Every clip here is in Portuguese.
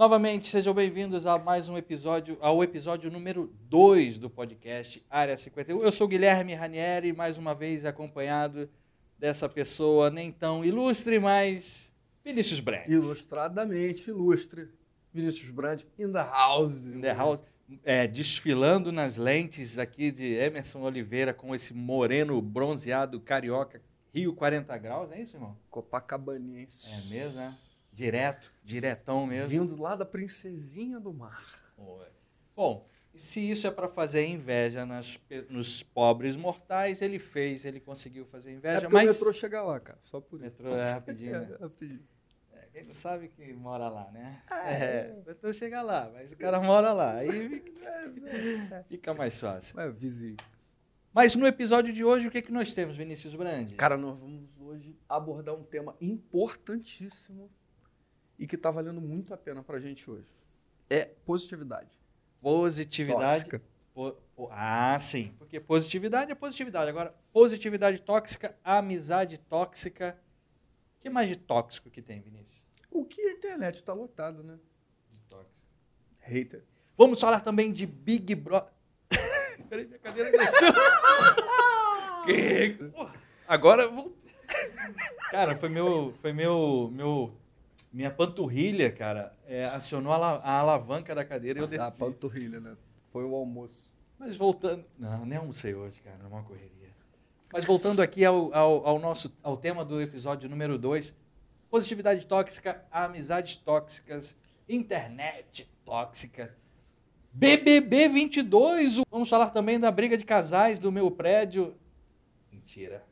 Novamente, sejam bem-vindos a mais um episódio, ao episódio número 2 do podcast Área 51. Eu sou Guilherme Ranieri, mais uma vez acompanhado dessa pessoa nem tão ilustre, mas Vinícius Brand. Ilustradamente ilustre. Vinícius Brand in the house. In the house. É, desfilando nas lentes aqui de Emerson Oliveira com esse moreno bronzeado carioca, Rio 40 graus, é isso, irmão? Copacabaniense. É mesmo, né? Direto, diretão mesmo. Vindo lá da princesinha do mar. Oi. Bom, se isso é para fazer inveja nas, nos pobres mortais, ele fez, ele conseguiu fazer inveja. É mas o metrô chega lá, cara, só por isso. metrô é rapidinho, né? É, rapidinho. É, quem não sabe que mora lá, né? Ah, é, é. o metrô chega lá, mas o cara mora lá. Aí fica, é, fica mais fácil. É vizinho. Mas no episódio de hoje, o que, é que nós temos, Vinícius Brandi? Cara, nós vamos hoje abordar um tema importantíssimo e que está valendo muito a pena para a gente hoje. É positividade. Positividade. Tóxica. Po, po, ah, sim. Porque positividade é positividade. Agora, positividade tóxica, amizade tóxica. O que mais de tóxico que tem, Vinícius? O que a internet está lotada, né? De tóxico. Hater. Vamos falar também de Big Brother. Peraí, minha cadeira desceu. que... Agora vou. Cara, foi meu, foi meu, meu, minha panturrilha, cara, é, acionou a, a, alavanca da cadeira e eu desci. A panturrilha, né? Foi o almoço. Mas voltando, não, nem almocei hoje, cara, numa correria. Mas voltando aqui ao, ao, ao nosso, ao tema do episódio número 2, positividade tóxica, amizades tóxicas, internet tóxica. BBB 22, vamos falar também da briga de casais do meu prédio. Mentira,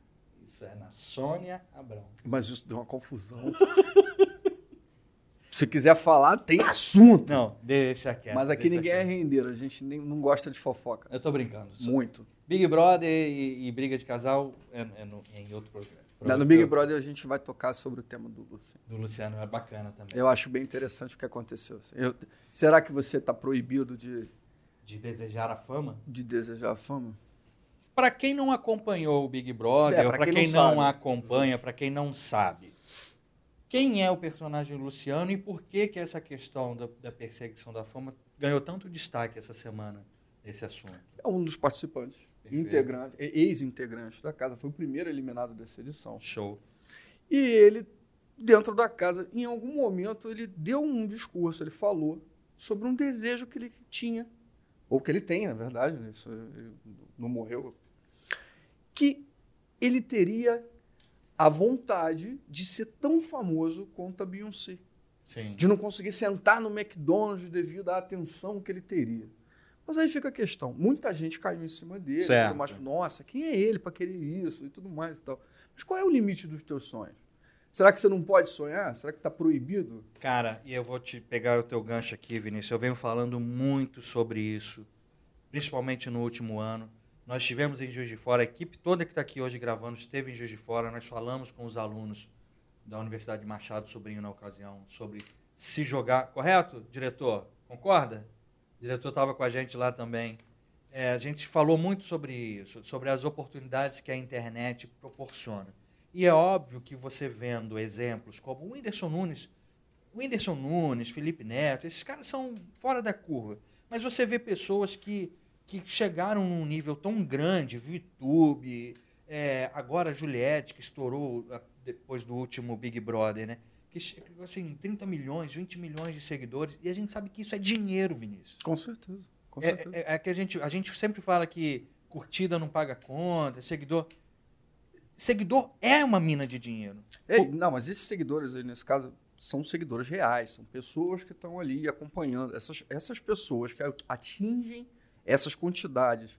isso é na Sônia Abrão. Mas isso deu uma confusão. Se quiser falar, tem assunto. Não, deixa quieto. Mas aqui ninguém quieto. é rendeiro, a gente nem, não gosta de fofoca. Eu tô brincando. Muito. Big Brother e, e briga de casal é, é, no, é em outro programa. No Big Brother a gente vai tocar sobre o tema do Luciano. Do Luciano, é bacana também. Eu acho bem interessante o que aconteceu. Eu, será que você está proibido de... De desejar a fama? De desejar a fama? Para quem não acompanhou o Big Brother, é, para quem, quem, não, não acompanha, para quem não sabe, quem é o personagem Luciano e por que, que essa questão da, da perseguição da fama ganhou tanto destaque essa semana, esse assunto? É um dos participantes integrante, ex-integrante da casa, foi o primeiro eliminado dessa edição. Show. E ele, dentro da casa, em algum momento, ele deu um discurso, ele falou sobre um desejo que ele tinha, ou que ele tem, na verdade, né? Isso, ele não morreu, que ele teria a vontade de ser tão famoso quanto a Beyoncé. Sim. De não conseguir sentar no McDonald's devido à atenção que ele teria. Mas aí fica a questão. Muita gente caiu em cima dele, certo. mais, nossa, quem é ele para querer isso e tudo mais e tal. Mas qual é o limite dos teus sonhos? Será que você não pode sonhar? Será que está proibido? Cara, e eu vou te pegar o teu gancho aqui, Vinícius. Eu venho falando muito sobre isso, principalmente no último ano. Nós estivemos em Juiz de Fora, a equipe toda que está aqui hoje gravando esteve em Juiz de Fora. Nós falamos com os alunos da Universidade de Machado Sobrinho na ocasião sobre se jogar. Correto, diretor? Concorda? O diretor estava com a gente lá também. É, a gente falou muito sobre isso, sobre as oportunidades que a internet proporciona. E é óbvio que você vendo exemplos como o Whindersson Nunes, o Whindersson Nunes, Felipe Neto, esses caras são fora da curva. Mas você vê pessoas que, que chegaram num nível tão grande, VTube, é, agora a Juliette, que estourou depois do último Big Brother, né? que assim, 30 milhões, 20 milhões de seguidores, e a gente sabe que isso é dinheiro, Vinícius. Com certeza. Com é, certeza. É, é, é, que a gente, a gente sempre fala que curtida não paga conta, seguidor. Seguidor é uma mina de dinheiro. Ei, não, mas esses seguidores aí, nesse caso, são seguidores reais, são pessoas que estão ali acompanhando. Essas, essas pessoas que atingem essas quantidades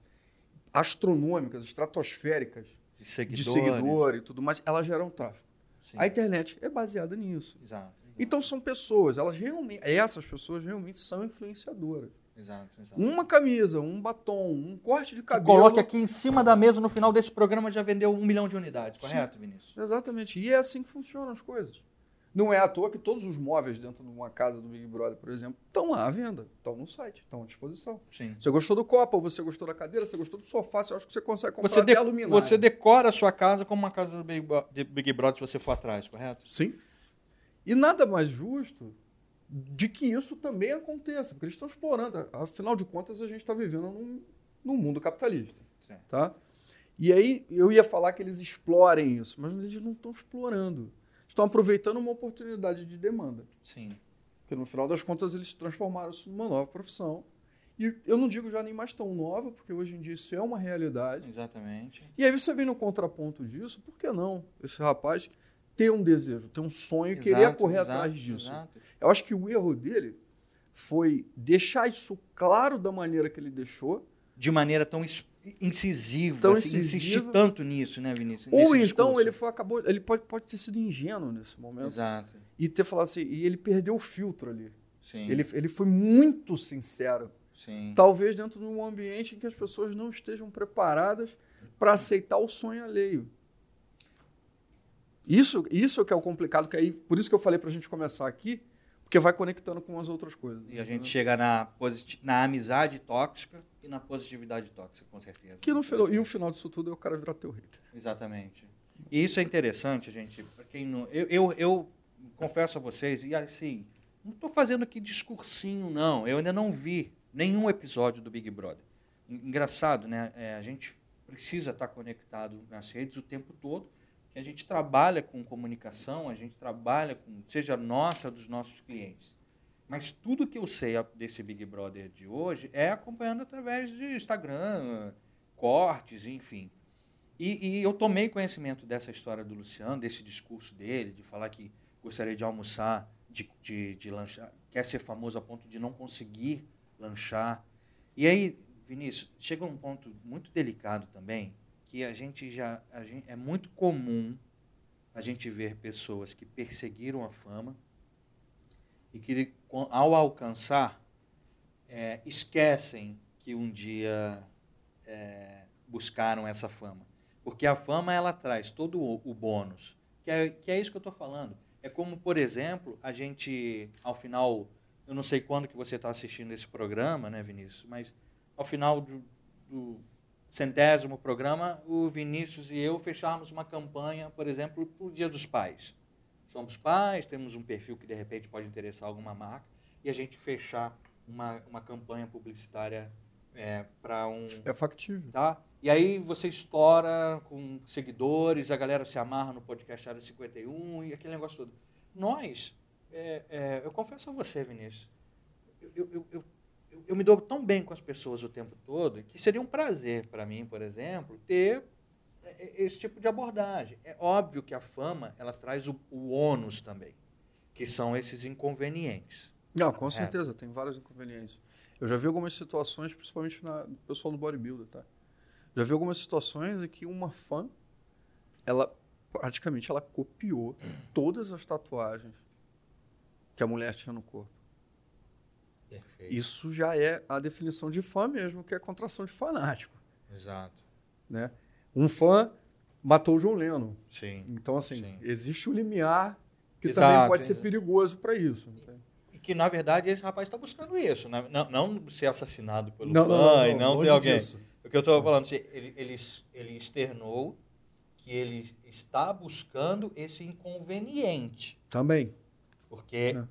astronômicas, estratosféricas de seguidores. de seguidor e tudo mais, elas geram tráfego. Sim. A internet é baseada nisso. Exato, exato. Então são pessoas, elas realmente, essas pessoas realmente são influenciadoras. Exato, exato. Uma camisa, um batom, um corte de cabelo. coloque aqui em cima da mesa no final desse programa já vendeu um milhão de unidades, correto, Sim, Vinícius? Exatamente. E é assim que funcionam as coisas. Não é à toa que todos os móveis dentro de uma casa do Big Brother, por exemplo, estão lá à venda, estão no site, estão à disposição. Sim. Você gostou do copo, você gostou da cadeira, você gostou do sofá, você acha que você consegue comprar você até luminária. Você decora a sua casa como uma casa do Big, Big Brother se você for atrás, correto? Sim. E nada mais justo de que isso também aconteça, porque eles estão explorando. Afinal de contas, a gente está vivendo num, num, mundo capitalista. Sim. Tá? E aí eu ia falar que eles explorem isso, mas eles não estão explorando. Estão aproveitando uma oportunidade de demanda. Sim. Porque no final das contas eles transformaram numa nova profissão. E eu não digo já nem mais tão nova, porque hoje em dia isso é uma realidade. Exatamente. E aí você vem no contraponto disso, por que não? Esse rapaz ter um desejo, ter um sonho, exato, querer correr exato, atrás disso. Exato. Eu acho que o erro dele foi deixar isso claro da maneira que ele deixou. De maneira tão incisiva, tão assim, insistir tanto nisso, né, Vinícius? Ou então discurso. ele foi acabou, ele pode, pode ter sido ingênuo nesse momento. Exato. E ter falado assim, e ele perdeu o filtro ali. Sim. Ele, ele foi muito sincero. Sim. Talvez dentro de um ambiente em que as pessoas não estejam preparadas para aceitar o sonho alheio. Isso, isso que é o complicado, que aí, por isso que eu falei para a gente começar aqui, porque vai conectando com as outras coisas. E a gente chega na, na amizade tóxica e na positividade tóxica, com certeza. Que no final, e o final disso tudo é o cara virar teu hater. Exatamente. E isso é interessante, gente. Para quem não, eu, eu, eu confesso a vocês, e assim, não estou fazendo aqui discursinho, não. Eu ainda não vi nenhum episódio do Big Brother. Engraçado, né? É, a gente precisa estar conectado nas redes o tempo todo que a gente trabalha com comunicação, a gente trabalha com, seja nossa, dos nossos clientes. Mas tudo que eu sei desse Big Brother de hoje é acompanhando através de Instagram, cortes, enfim. E, e, eu tomei conhecimento dessa história do Luciano, desse discurso dele, de falar que gostaria de almoçar, de, de, de lanchar, quer ser famoso a ponto de não conseguir lanchar. E aí, Vinícius, chega um ponto muito delicado também, que a gente já a gente, é muito comum a gente ver pessoas que perseguiram a fama e que ao alcançar é, esquecem que um dia é, buscaram essa fama. Porque a fama ela traz todo o, o bônus que é, que é isso que eu estou falando. É como por exemplo a gente ao final eu não sei quando que você está assistindo esse programa né Vinícius mas ao final do, do centésimo programa, o Vinícius e eu fechamos uma campanha, por exemplo, para o Dia dos Pais. Somos pais, temos um perfil que de repente pode interessar alguma marca, e a gente fechar uma, uma campanha publicitária é, para um. É factível. Tá? E aí você estoura com seguidores, a galera se amarra no podcast Área 51 e aquele negócio todo. Nós, é, é, eu confesso a você, Vinícius, eu, eu, eu eu me dou tão bem com as pessoas o tempo todo que seria um prazer para mim, por exemplo, ter é, é, esse tipo de abordagem. É óbvio que a fama ela traz o, o ônus também, que são esses inconvenientes. Não, com é. certeza, é. tem vários inconvenientes. Eu já vi algumas situações, principalmente na, no pessoal do bodybuilder, tá? Já vi algumas situações em que uma fã, ela praticamente ela copiou todas as tatuagens que a mulher tinha no corpo. Perfeito. Isso já é a definição de fã mesmo, que é contração de fanático. Exato. Né? Um fã matou o João Lennon. Sim. Então, assim, Sim. existe um limiar que exato, também pode ser perigoso para isso. E que, na verdade, esse rapaz está buscando isso. Né? Não, não ser assassinado pelo não, fã não, não, e não ter alguém. Disso. O que eu estou falando, ele, ele, ele externou que ele está buscando esse inconveniente. Também. Porque é.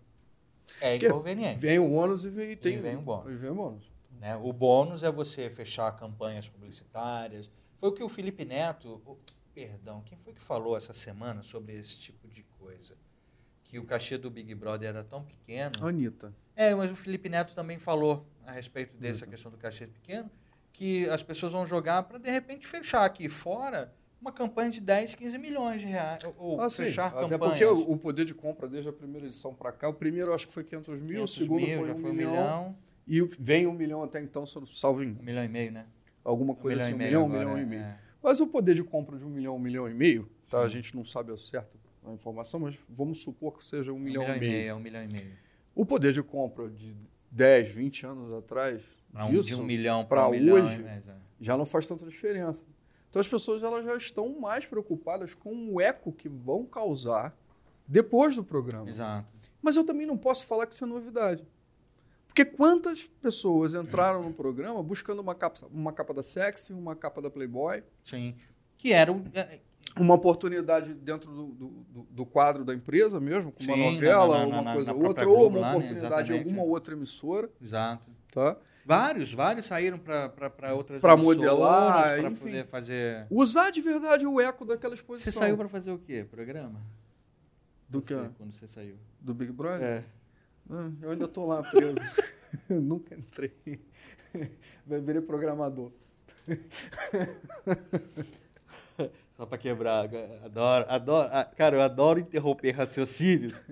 É inconveniente. Vem o ônus e vem, tem, e vem o bônus. E vem o bônus. Né? O bônus é você fechar campanhas publicitárias. Foi o que o Felipe Neto, o, perdão, quem foi que falou essa semana sobre esse tipo de coisa? Que o cachê do Big Brother era tão pequeno. Anitta. É, mas o Felipe Neto também falou a respeito dessa Anitta. questão do cachê pequeno, que as pessoas vão jogar para de repente fechar aqui fora uma campanha de 10, 15 milhões de reais. Ou ah, fechar sim. Até porque o, o, poder de compra desde a primeira edição para cá, o primeiro acho que foi 500 mil, 500 o segundo mil, foi, um, foi milhão, milhão, E vem um milhão até então, salvo em... Um milhão e meio, né? Alguma coisa um assim, um milhão, um milhão e meio. É. Mas o poder de compra de um milhão, um milhão e meio, tá? a gente não sabe ao certo a informação, mas vamos supor que seja um, um milhão, milhão, e meio. meio. É um milhão e meio. O poder de compra de 10, 20 anos atrás, não, disso, de um milhão para um hoje, milhão, é, já não faz tanta diferença. Então as pessoas elas já estão mais preocupadas com o eco que vão causar depois do programa. Exato. Mas eu também não posso falar que isso é novidade. Porque quantas pessoas entraram no programa buscando uma capa, uma capa da Sexy, uma capa da Playboy? Sim. Que era o, é, uma oportunidade dentro do, do, do- quadro da empresa mesmo, com uma Sim, novela, na- na- uma na- coisa na ou outra, ou uma lá, né? oportunidade em Exatamente. alguma outra emissora, Exato. tá? Vários, vários saíram para outras emissoras, modelar, enfim. poder fazer. Usar de verdade o eco daquela Você exposição. saiu para fazer o quê? Programa? Do Você, que? Quando você saiu. Do Big Brother? É. Ah, eu ainda tô lá preso. eu nunca entrei. Vai virar programador. Só para quebrar. Adoro, adoro. ah, Cara, eu adoro interromper raciocínios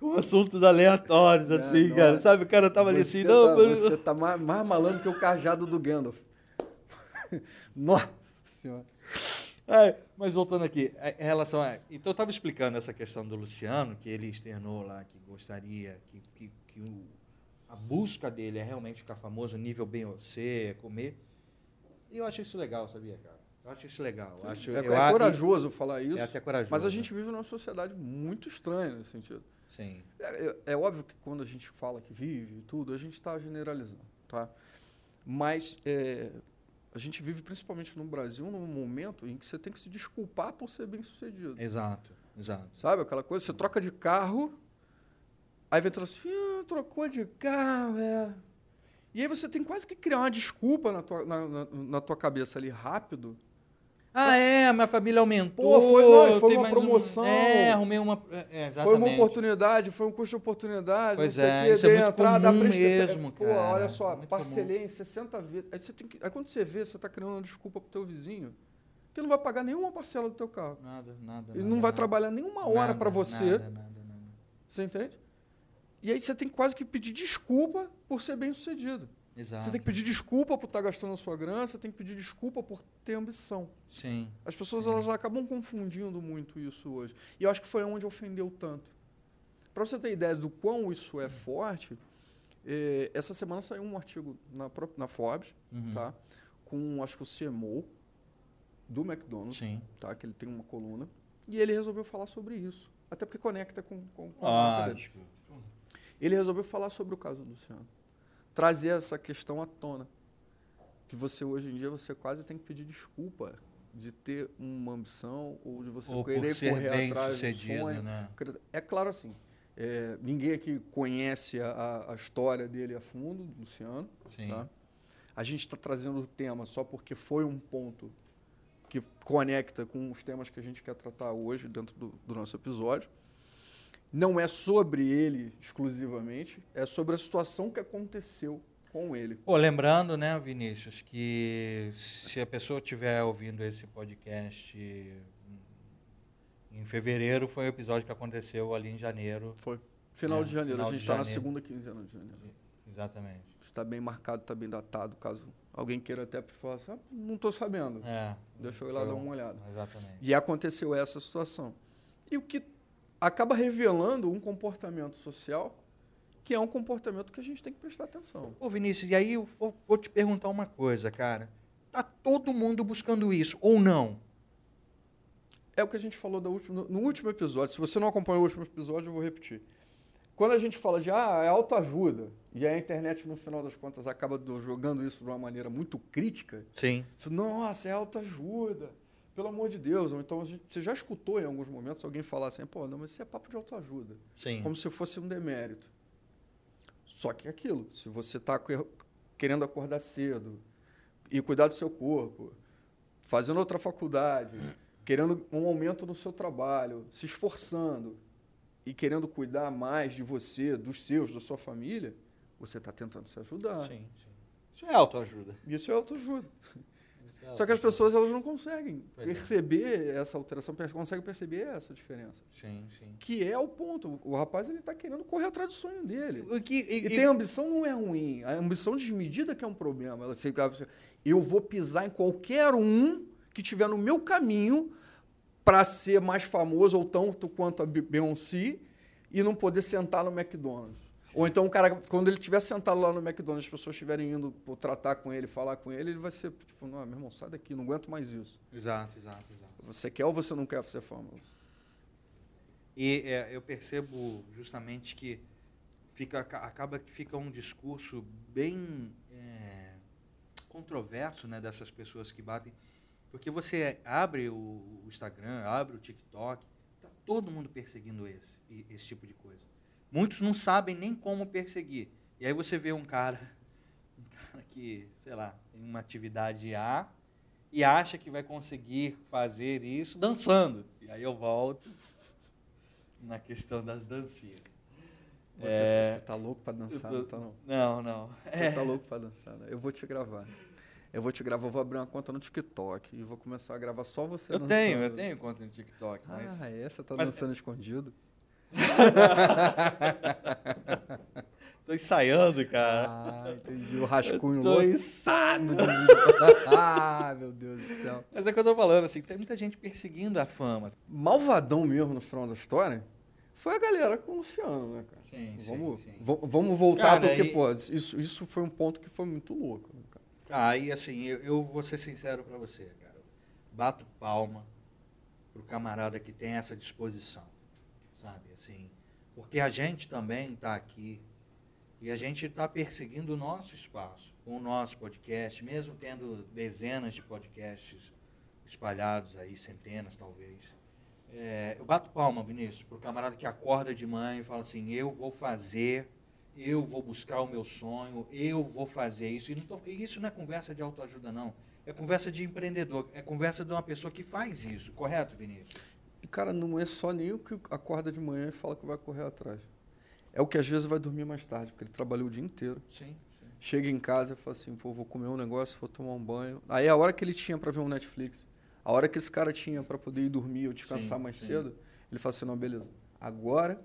com, assuntos aleatórios, assim, não, cara. Sabe, o cara tava ali assim, não, tá, mas- você tá mais, mais malandro que o cajado do Gandalf. Nossa senhora. É, mas voltando aqui, é, em relação a. Então eu estava explicando essa questão do Luciano, que ele externou lá que gostaria, que, que, que o- a busca dele é realmente ficar famoso, nível bem você, comer. E eu acho isso legal, sabia, cara? Eu acho isso legal. Acho, É, é corajoso falar isso. É até corajoso. Mas a gente vive numa sociedade muito estranha nesse sentido. Sim. É, é- óbvio que quando a gente fala que vive e tudo, a gente está generalizando, tá? Mas é, a gente vive principalmente no Brasil num momento em que você tem que se desculpar por ser bem sucedido. Exato, exato. Sabe aquela coisa? Você troca de carro, aí vem assim, ah, trocou de carro, é. E aí você tem quase que criar uma desculpa na tua, na, na- na tua cabeça ali rápido. Ah, é, minha família aumentou. Pô, foi- não, foi uma mais um- promoção. é, arrumei uma. É, Foi uma oportunidade, foi um custo de oportunidade, Pois não sei é, quê, é dei muito entrada, comum mesmo, Pô, cara, olha só, é parcelei em 60 vezes. Aí, você tem que, aí quando você vê, você está criando uma desculpa pro teu vizinho, que não vai pagar nenhuma parcela do teu carro. Nada, nada. Ele nada, não vai nada. trabalhar nenhuma hora para você, Nada, nada, nada. você entende? E aí você tem quase que pedir desculpa por ser bem sucedido. Exato. Você tem que pedir desculpa por estar gastando a sua grana, você tem que pedir desculpa por ter ambição. Sim. As pessoas elas acabam confundindo muito isso hoje. E eu acho que foi onde ofendeu tanto. Para você ter ideia do quão isso é forte, eh, essa semana saiu um artigo na, na Forbes, Uhum. tá? com acho que o CMO do McDonald's, Sim. tá? que ele tem uma coluna, e ele resolveu falar sobre isso. Até porque conecta com, com, com a marca dele. Ele resolveu falar sobre o caso do Luciano. Trazer essa questão à tona. Que você, hoje em dia, você quase tem que pedir desculpa de ter uma ambição ou de você Ou querer correr atrás do sonho. né? É claro assim, é, ninguém aqui conhece a- a, história dele a fundo, do Luciano. Sim. Tá? A gente está trazendo o tema só porque foi um ponto que conecta com os temas que a gente quer tratar hoje dentro do, do nosso episódio. Não é sobre ele exclusivamente, é sobre a situação que aconteceu com ele. Pô, lembrando, né, Vinícius, que se a pessoa estiver ouvindo esse podcast em fevereiro, foi o episódio que aconteceu ali em janeiro. Foi. Final de janeiro, final a gente está na segunda quinzena de janeiro. Exatamente. Está bem marcado, está bem datado, caso alguém queira até falar assim, ah, não estou sabendo. É. Deixa eu ir lá dar um- uma olhada. Exatamente. E aconteceu essa situação. E o que acaba revelando um comportamento social que é um comportamento que a gente tem que prestar atenção. Ô, Vinícius, e aí eu vou, vou te perguntar uma coisa, cara. Tá todo mundo buscando isso, ou não? É o que a gente falou última, no, último episódio. Se você não acompanhou o último episódio, eu vou repetir. Quando a gente fala de ah, é autoajuda, e a internet, no final das contas, acaba do- jogando isso de uma maneira muito crítica, Sim. Nossa, é autoajuda. Pelo amor de Deus. Ou então gente- você já escutou em alguns momentos alguém falar assim, pô, não, mas isso é papo de autoajuda. Sim. Como se fosse um demérito. Só que é aquilo, se você está querendo acordar cedo e cuidar do seu corpo, fazendo outra faculdade, querendo um aumento no seu trabalho, se esforçando e querendo cuidar mais de você, dos seus, da sua família, você está tentando se ajudar. Sim, sim. Isso é autoajuda. Isso é autoajuda. É Só que as autoajuda. pessoas elas não conseguem Pois é. perceber essa alteração, conseguem perceber essa diferença. Sim, sim. Que é o ponto. O rapaz ele está querendo correr atrás do sonho dele. O que, e, E e- ter ambição não é ruim. A ambição desmedida que é um problema. Ela- você- Eu vou pisar em qualquer um que estiver no meu caminho para ser mais famoso ou tanto quanto a Be- Beyoncé e não poder sentar no McDonald's. Ou então o cara, quando ele estiver sentado lá no McDonald's, as pessoas estiverem indo pô, tratar com ele, falar com ele, ele vai ser tipo, não, meu irmão, sai daqui, não aguento mais isso. Exato, exato, exato. Você quer ou você não quer ser famoso? E é, eu percebo justamente que fica, aca- acaba que fica um discurso bem é, controverso né, dessas pessoas que batem. Porque você abre o Instagram, abre o TikTok, tá todo mundo perseguindo esse, esse tipo de coisa. Muitos não sabem nem como perseguir. E aí você vê um cara, um cara que, sei lá, tem uma atividade A e acha que vai conseguir fazer isso dançando. E aí eu volto na questão das dancinhas. Você, é... tá, você tá louco para dançar, tô... não tá não? Não, não. Você é... tá louco para dançar, né? Eu vou te gravar. Eu vou te gravar, eu vou abrir uma conta no TikTok e vou começar a gravar só você eu dançando. Eu tenho, eu tenho conta no TikTok, mas... Ah, é? Você tá mas... dançando escondido? Tô ensaiando, cara. Ah, entendi. O rascunho tô louco. Ah, meu Deus do céu. Mas é o que eu tô falando, assim, tem muita gente perseguindo a fama. Malvadão mesmo no final da história foi a galera com o Luciano, né, cara? Sim, vamos, sim, sim. Vamos voltar cara, porque, e... pô, isso, isso foi um ponto que foi muito louco. Né, cara? Ah, e assim, eu, eu vou ser sincero para você, cara. Bato palma pro camarada que tem essa disposição sabe? Assim, porque a gente também está aqui e a gente está perseguindo o nosso espaço, com o nosso podcast, mesmo tendo dezenas de podcasts espalhados aí, centenas talvez. É, eu bato palma, Vinícius, para o camarada que acorda de manhã e fala assim: eu vou fazer, eu vou buscar o meu sonho, eu vou fazer isso. E, não tô, e isso não é conversa de autoajuda, não. É conversa de empreendedor, é conversa de uma pessoa que faz isso, correto, Vinícius? E, cara, não é só nem o que acorda de manhã e fala que vai correr atrás. É o que às vezes vai dormir mais tarde, porque ele trabalhou o dia inteiro. Sim. sim. Chega em casa e fala assim, pô, vou comer um negócio, vou tomar um banho. Aí a hora que ele tinha para ver um Netflix, a hora que esse cara tinha para poder ir dormir ou descansar sim, mais sim. cedo, ele fala assim, não, beleza, agora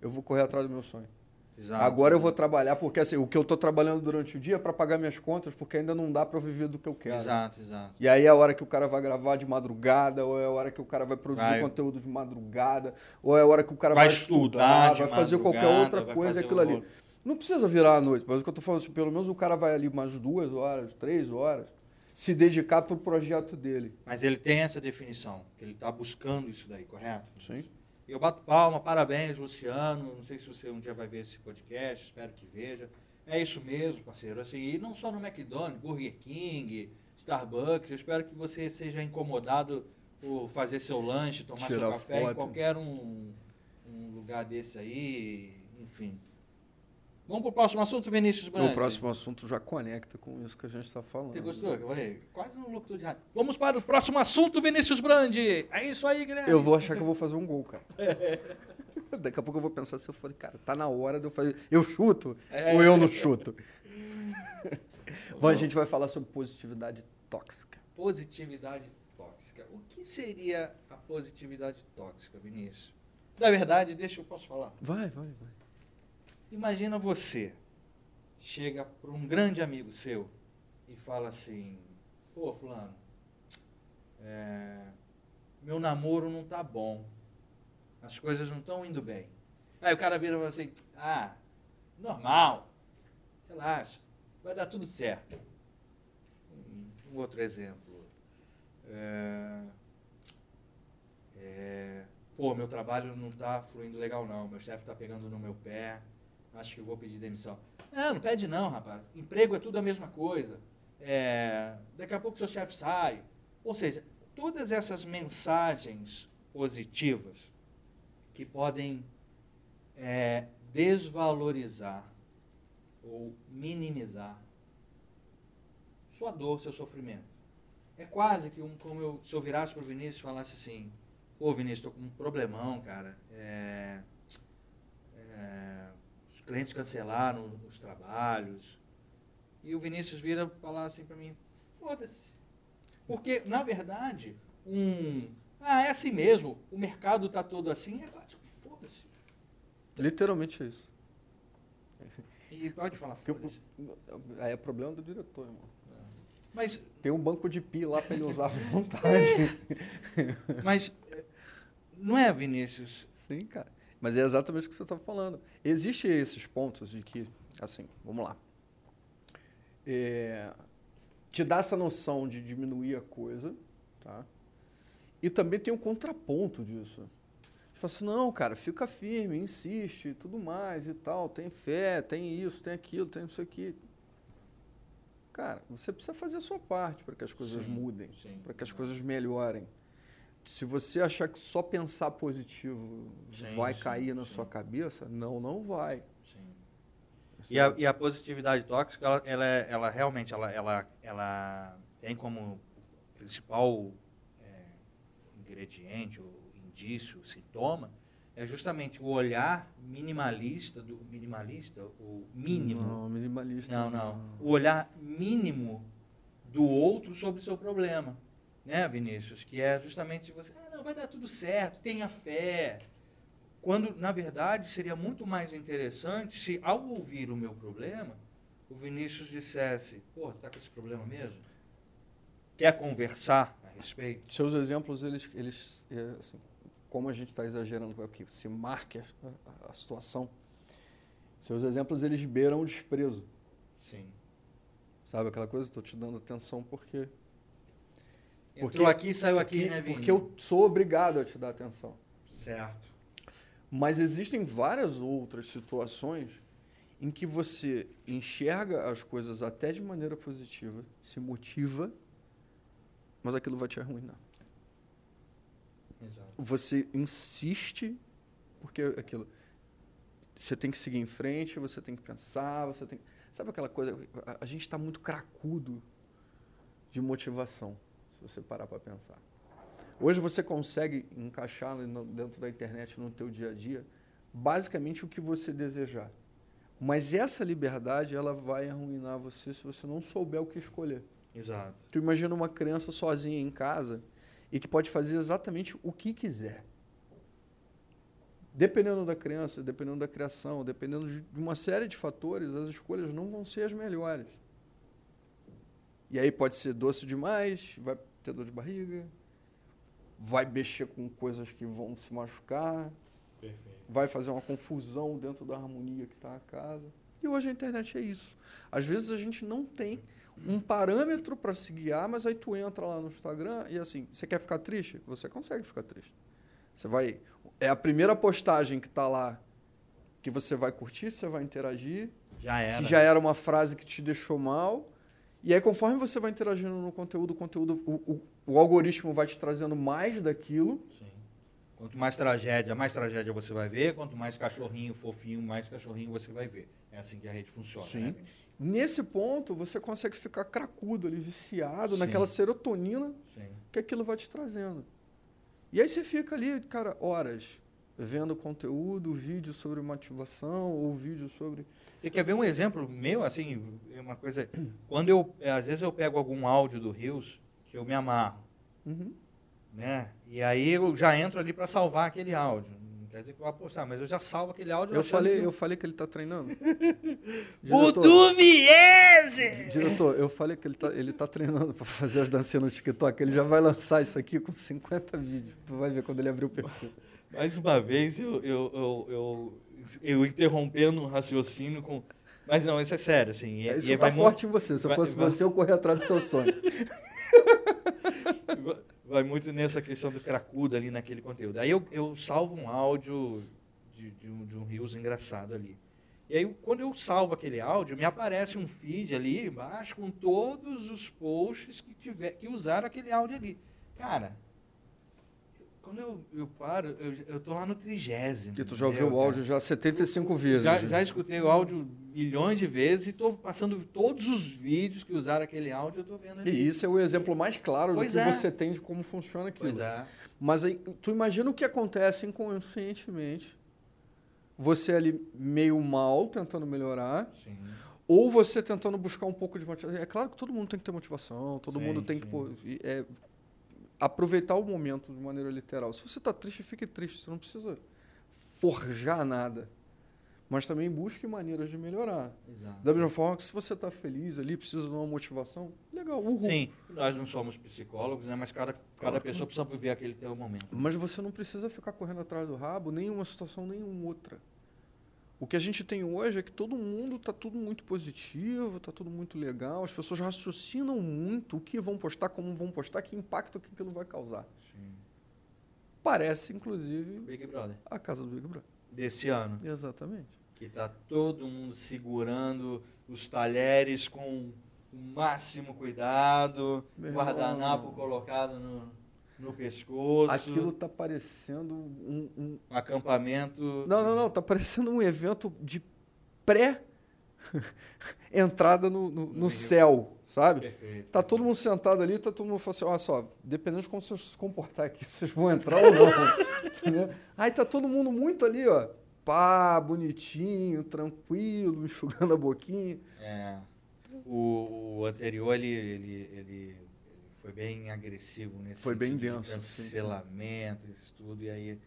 eu vou correr atrás do meu sonho. Exato. Agora eu vou trabalhar, porque assim, o que eu estou trabalhando durante o dia é para pagar minhas contas, porque ainda não dá para viver do que eu quero. Exato, exato. E aí é a hora que o cara vai gravar de madrugada, ou é a hora que o cara vai produzir vai. conteúdo de madrugada, ou é a hora que o cara vai, vai estudar, vai fazer qualquer outra coisa, aquilo ali. Não precisa virar à noite, mas o que eu estou falando assim, pelo menos o cara vai ali mais duas horas, três horas, se dedicar para o projeto dele. Mas ele tem essa definição, que ele está buscando isso daí, correto? Sim. Eu bato palma, parabéns, Luciano. Não sei se você um dia vai ver esse podcast, espero que veja. É isso mesmo, parceiro. Assim, e não só no McDonald's, Burger King, Starbucks. Eu espero que você seja incomodado por fazer seu lanche, tomar Tirar seu café foto. em qualquer um, um lugar desse aí, enfim. Vamos para o próximo assunto, Vinícius Branco. O próximo assunto já conecta com isso que a gente está falando. Você gostou? Eu falei, quase no locutor de rádio. Vamos para o próximo assunto, Vinícius Brandi. É isso aí, Guilherme. Eu vou achar que eu vou fazer um gol, cara. Daqui a pouco eu vou pensar se eu falei, cara, tá na hora de eu fazer. Eu chuto é. ou eu não chuto? Bom, a gente vai falar sobre positividade tóxica. Positividade tóxica. O que seria a positividade tóxica, Vinícius? Na verdade, deixa eu posso falar. Vai, vai, vai. Imagina você chega para um grande amigo seu e fala assim, pô, fulano, é, meu namoro não tá bom, as coisas não estão indo bem. Aí o cara vira e fala assim, ah, normal, relaxa, vai dar tudo certo. Um, outro exemplo. É, é, pô, meu trabalho não está fluindo legal não, meu chefe está pegando no meu pé, acho que vou pedir demissão. Não, não pede não, rapaz. Emprego é tudo a mesma coisa. É, daqui a pouco seu chefe sai. Ou seja, todas essas mensagens positivas que podem é, desvalorizar ou minimizar sua dor, seu sofrimento. É quase que um, como eu, se eu virasse para o Vinícius e falasse assim, ô Vinícius, estou com um problemão, cara. É, clientes cancelaram os trabalhos. E o Vinícius vira falar assim para mim, foda-se. Porque, na verdade, um. Ah, é assim mesmo, o mercado está todo assim, é quase foda-se. Literalmente é isso. E pode falar, foda-se. Aí é problema do diretor, irmão. Mas, Tem um banco de pi lá para ele usar à vontade. É. Mas, não é, Vinícius? Sim, cara. Mas é exatamente o que você está falando. Existem esses pontos de que, assim, vamos lá. É, te dá essa noção de diminuir a coisa, tá? E também tem um contraponto disso. Você fala assim, não, cara, fica firme, insiste, tudo mais e tal, tem fé, tem isso, tem aquilo, tem isso aqui. Cara, você precisa fazer a sua parte para que as coisas Sim, mudem, para que as coisas melhorem. Se você achar que só pensar positivo Sim, vai sim, cair na sim. sua cabeça, não, não vai. E a, e a positividade tóxica, ela, ela, é- ela realmente ela, ela, ela tem como principal é, ingrediente, ou indício, sintoma, é justamente o olhar minimalista, do minimalista, o mínimo. Não, minimalista. Não, não. O olhar mínimo do outro sobre o seu problema. Né, Vinícius? Que é justamente você, ah, não, vai dar tudo certo, tenha fé. Quando, na verdade, seria muito mais interessante se, ao ouvir o meu problema, o Vinícius dissesse, pô, tá com esse problema mesmo? Quer conversar a respeito? Seus exemplos, eles, eles é, assim, como a gente está exagerando aqui, se marque a, a- a situação, seus exemplos, eles beiram o desprezo. Sim. Sabe aquela coisa? Estou te dando atenção porque, Entrou Porque- aqui e saiu aqui, porque, né, Vini? porque eu sou obrigado a te dar atenção. Certo. Mas existem várias outras situações em que você enxerga as coisas até de maneira positiva, se motiva, mas aquilo vai te arruinar. Exato. Você insiste, porque aquilo. Você tem que seguir em frente, você tem que pensar, você tem. Sabe aquela coisa? A, gente está muito cracudo de motivação, você parar para pensar. Hoje você consegue encaixar dentro da internet no teu dia a dia basicamente o que você desejar. Mas essa liberdade ela vai arruinar você se você não souber o que escolher. Exato. Tu imagina uma criança sozinha em casa e que pode fazer exatamente o que quiser. Dependendo da criança, dependendo da criação, dependendo de uma série de fatores, as escolhas não vão ser as melhores. E aí pode ser doce demais, vai ter dor de barriga, vai mexer com coisas que vão se machucar, Perfeito. vai fazer uma confusão dentro da harmonia que está a casa. E hoje a internet é isso. Às vezes a gente não tem um parâmetro para se guiar, mas aí tu entra lá no Instagram e assim, você quer ficar triste? Você consegue ficar triste. Você vai. É a primeira postagem que está lá que você vai curtir, você vai interagir, Já era. que já era uma frase que te deixou mal. E aí, conforme você vai interagindo no conteúdo, o conteúdo, o, o, o algoritmo vai te trazendo mais daquilo. Sim. Quanto mais tragédia, mais tragédia você vai ver. Quanto mais cachorrinho fofinho, mais cachorrinho você vai ver. É assim que a rede funciona. Sim. Né? Nesse ponto, você consegue ficar cracudo ali, viciado Sim. naquela serotonina Sim. que aquilo vai te trazendo. E aí você fica ali, cara, horas vendo conteúdo, vídeo sobre motivação ou vídeo sobre. Você quer ver um exemplo meu, assim, é uma coisa. Quando eu, é, às vezes eu pego algum áudio do Rios que eu me amarro, Uhum. né? E aí eu já entro ali para salvar aquele áudio. Não quer dizer que eu vou apostar, mas eu já salvo aquele áudio. Eu falei, que- eu falei que ele está treinando. O Diretor, Duviese! diretor, eu falei que ele está ele tá treinando para fazer as dancinhas no TikTok. Ele já vai lançar isso aqui com 50 vídeos. Tu vai ver quando ele abrir o perfil. Mais uma vez eu, eu, eu, eu, interrompendo o raciocínio com. Mas não, isso é sério, assim. E, Isso e mu- forte em você. Se eu fosse você, eu correr atrás do seu sonho. Va- vai muito nessa questão do cracudo ali naquele conteúdo. Aí eu, eu salvo um áudio de, de um, de um Rios engraçado ali. E aí, quando eu salvo aquele áudio, me aparece um feed ali embaixo com todos os posts que, tiver, que usaram aquele áudio ali. Cara, quando eu, eu paro, eu, eu tô lá no trigésimo. E tu já ouviu o áudio já 75 vezes. Já, já escutei o áudio milhões de vezes e estou passando todos os vídeos que usaram aquele áudio, eu estou vendo ali. E isso é o exemplo mais claro Pois do que é. você tem de como funciona aquilo. Pois é. Mas aí, tu imagina o que acontece inconscientemente. Você ali meio mal, tentando melhorar, Sim. ou você tentando buscar um pouco de motivação. É claro que todo mundo tem que ter motivação, todo Sim, mundo tem que sim. pô, e, é, aproveitar o momento de maneira literal. Se você está triste, fique triste. Você não precisa forjar nada. Mas também busque maneiras de melhorar. Exato. Da mesma forma que se você está feliz ali, precisa de uma motivação, legal, uhul. Sim, nós não somos psicólogos, né? mas cada, cada pessoa precisa viver aquele teu momento. Mas você não precisa ficar correndo atrás do rabo, nem uma situação, nem uma outra. O que a gente tem hoje é que todo mundo está tudo muito positivo, está tudo muito legal, as pessoas raciocinam muito o que vão postar, como vão postar, que impacto que aquilo vai causar. Sim. Parece, inclusive, Big Brother. a casa do Big Brother. Desse ano, Exatamente. que tá todo mundo segurando os talheres com o máximo cuidado, Meu guardanapo irmão. colocado no, no pescoço. Aquilo tá parecendo um, um- Um acampamento. Não, não, não. Tá parecendo um evento de pré entrada no, no, no céu, sabe? Perfeito. Tá todo mundo sentado ali, tá todo mundo falando assim, olha só, dependendo de como vocês se comportar aqui, vocês vão entrar ou não. Aí tá todo mundo muito ali, ó. Pá, bonitinho, tranquilo, enxugando a boquinha. É. O, o anterior, ele, ele, ele foi bem agressivo nesse Foi bem denso, sim, sim. cancelamento, isso tudo. E aí,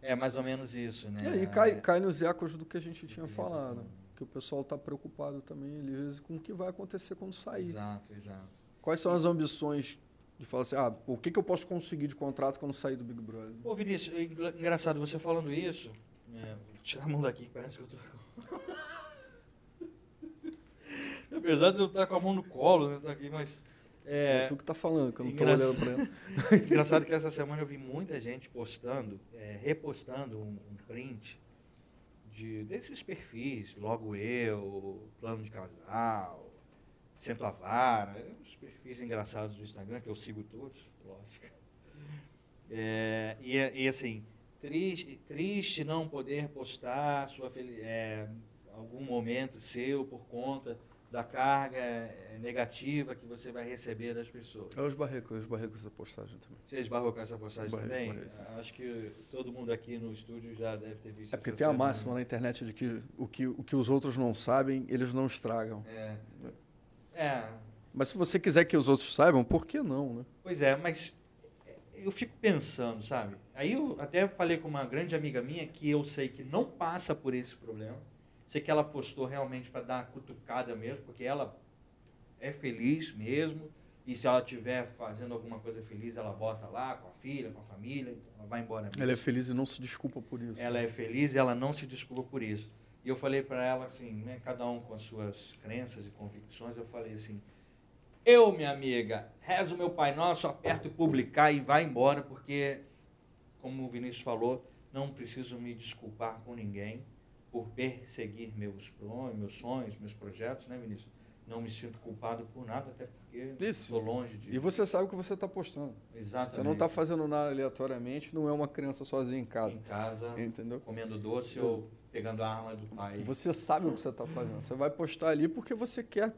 é mais ou menos isso, né? E aí É, cai, cai nos ecos do que a gente tinha falado. Que o pessoal tá preocupado também, às vezes, com o que vai acontecer quando sair. Exato, exato. Quais são as ambições de falar assim, ah, o que, que eu posso conseguir de contrato quando sair do Big Brother? Ô, Vinícius, engra- engraçado, você falando isso. É, vou tirar a mão daqui, que parece que eu tô. Apesar de eu estar com a mão no colo, né? Tá aqui, mas. É, É, tu que tá falando, que eu não tô engraçado. olhando pra ela. engraçado que essa semana eu vi muita gente postando, é, repostando um, um print de, desses perfis, logo eu, plano de casal, Sento a Vara, uns perfis engraçados do Instagram, que eu sigo todos, lógico. É, e, e assim, triste, triste não poder postar sua é, algum momento seu por conta da carga é, negativa que você vai receber das pessoas. Eu esbarrei com, eu esbarrei com essa postagem também. Você esbarrou com essa postagem Esbarrei, também? esbarrei, sim. Acho que todo mundo aqui no estúdio já deve ter visto É porque tem a semana. máxima na internet de que o, que o que os outros não sabem, eles não estragam. É. É, Mas se você quiser que os outros saibam, por que não, né? pois é, mas eu fico pensando, sabe? Aí eu até falei com uma grande amiga minha que eu sei que não passa por esse problema. Sei que ela postou realmente para dar uma cutucada mesmo, porque ela é feliz mesmo. E se ela estiver fazendo alguma coisa feliz, ela bota lá com a filha, com a família, então ela vai embora mesmo. Ela é feliz e não se desculpa por isso. Ela é feliz e ela não se desculpa por isso. E eu falei para ela assim, né, cada um com as suas crenças e convicções, eu falei assim: eu, minha amiga, rezo meu Pai Nosso, aperto publicar e vai embora, porque, como o Vinícius falou, não preciso me desculpar com ninguém por perseguir meus sonhos, meus sonhos, meus projetos, né, Vinícius? Não me sinto culpado por nada, até porque estou longe de. E você sabe o que você está postando. Exatamente. Você não está fazendo nada aleatoriamente, não é uma criança sozinha em casa. em casa, Entendeu? comendo doce ou pegando a arma do pai. Você sabe o que você está fazendo. Você vai postar ali porque você quer.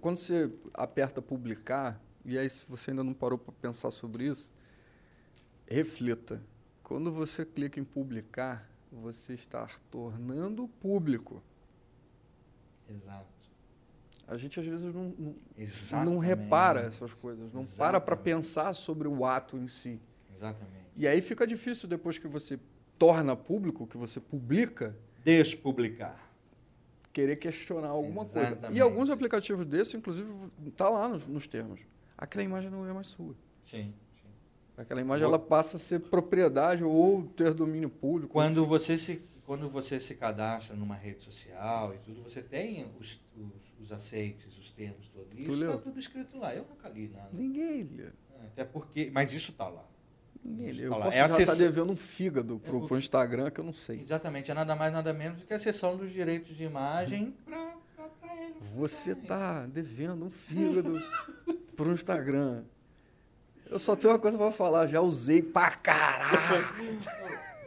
Quando você aperta publicar, e aí se você ainda não parou para pensar sobre isso, reflita. Quando você clica em publicar, você está tornando público. Exato. A gente às vezes não, não, não Exatamente. repara essas coisas, não para para Exatamente. pensar sobre o ato em si. Exatamente. E aí fica difícil depois que você torna público, que você publica, Despublicar. querer questionar alguma coisa. E Exatamente. alguns aplicativos desses, inclusive, tá lá nos, nos termos. Aquela imagem não é mais sua. Sim. Aquela imagem ela passa a ser propriedade ou ter domínio público. Quando você se quando você se cadastra numa rede social e tudo, você tem os, os, os aceites, os termos todos. Tu Isso está tudo escrito lá. Eu nunca li nada. Ninguém lê. É, Até porque, mas isso está lá. Ninguém Isso lê. Eu tá lá. posso É já estar devendo um fígado pro, É, pro Instagram que eu não sei. Exatamente, é nada mais nada menos do que a seção dos direitos de imagem para ele. Você tá devendo um fígado pro Instagram. Eu só tenho uma coisa para falar, já usei pra caralho.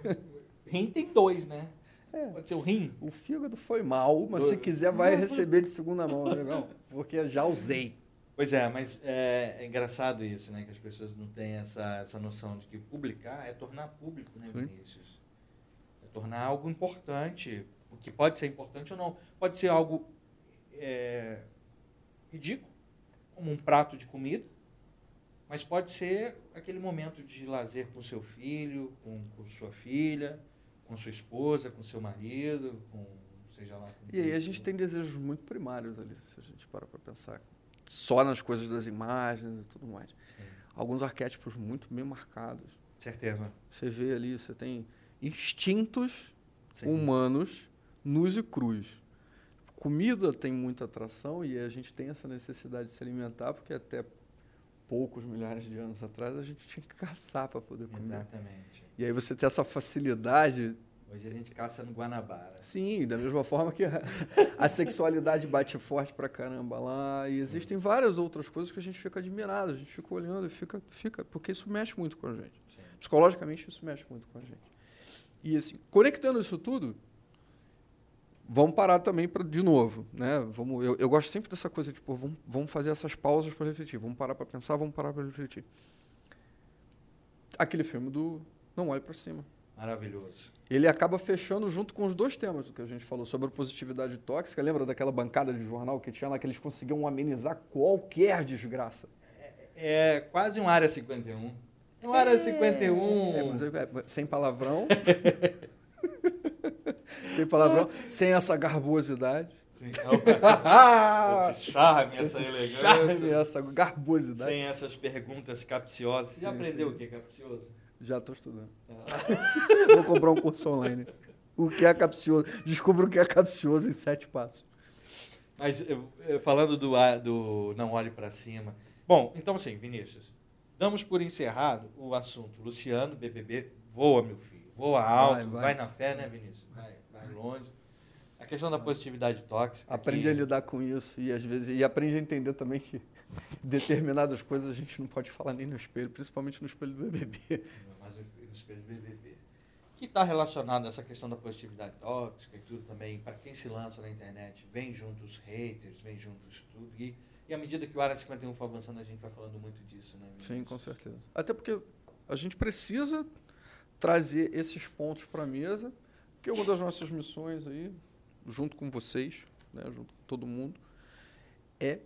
Rim tem dois, né? É. Pode ser o rim. O fígado foi mal, mas se quiser vai receber de segunda mão, né, não? Porque eu já usei. Pois é, mas é, é engraçado isso, né? Que as pessoas não têm essa, essa noção de que publicar é tornar público, né, Sim. Vinícius? É tornar algo importante, o que pode ser importante ou não. Pode ser algo é, ridículo, como um prato de comida, mas pode ser aquele momento de lazer com seu filho, com, com sua filha, com sua esposa, com seu marido, com seja lá. E aí a gente tem desejos muito primários ali, se a gente para para pensar. Só nas coisas das imagens e tudo mais. Sim, Alguns arquétipos muito bem marcados. certeza. Você vê ali, você tem instintos Sim. humanos nus e crus. Comida tem muita atração e a gente tem essa necessidade de se alimentar, porque até poucos milhares de anos atrás a gente tinha que caçar para poder comer. Exatamente. E aí você tem essa facilidade Hoje a gente caça no Guanabara. Sim, da mesma forma que a, a sexualidade bate forte pra caramba lá. E existem várias outras coisas que a gente fica admirado, a gente fica olhando e fica, fica. Porque isso mexe muito com a gente. Sim. Psicologicamente, isso mexe muito com a gente. E assim, conectando isso tudo, vamos parar também pra, de novo. Né? Vamos, eu, eu gosto sempre dessa coisa, tipo, vamos, vamos fazer essas pausas para refletir. Vamos parar para pensar, vamos parar para refletir. Aquele filme do Não Olhe para Cima. Maravilhoso. Ele acaba fechando junto com os dois temas do que a gente falou sobre a positividade tóxica. Lembra daquela bancada de jornal que tinha lá que eles conseguiam amenizar qualquer desgraça? É quase um Área 51. Um Área 51. É, mas é- é- sem palavrão. sem palavrão, sem essa garbosidade. Sim, esse charme, essa esse elegância. charme, essa garbosidade. Sem essas perguntas capciosas. Você já Sim, aprendeu sim. o que é capcioso? Já estou estudando. Ah, Vou comprar um curso online. O que é capcioso? Descubra o que é capcioso em sete passos. Mas eu- eu falando do, do Não Olhe para Cima. Bom, então assim, Vinícius, damos por encerrado o assunto. Luciano, BBB, voa, meu filho. Voa alto, vai, Vai, vai. na fé, né, Vinícius? Vai, vai longe. A questão da positividade tóxica. Aprende que- a lidar com isso e às vezes e aprende a entender também que determinadas coisas a gente não pode falar nem no espelho, principalmente no espelho do BBB. Mas no espelho do BBB. Que está relacionado a essa questão da positividade tóxica e tudo também, para quem se lança na internet, vem junto os haters, vem juntos tudo. E, e à medida que o Área 51 for avançando, a gente vai falando muito disso, né? Vinícius? Sim, com certeza. Até porque a gente precisa trazer esses pontos para a mesa, porque uma das nossas missões aí, junto com vocês, né, junto com todo mundo, é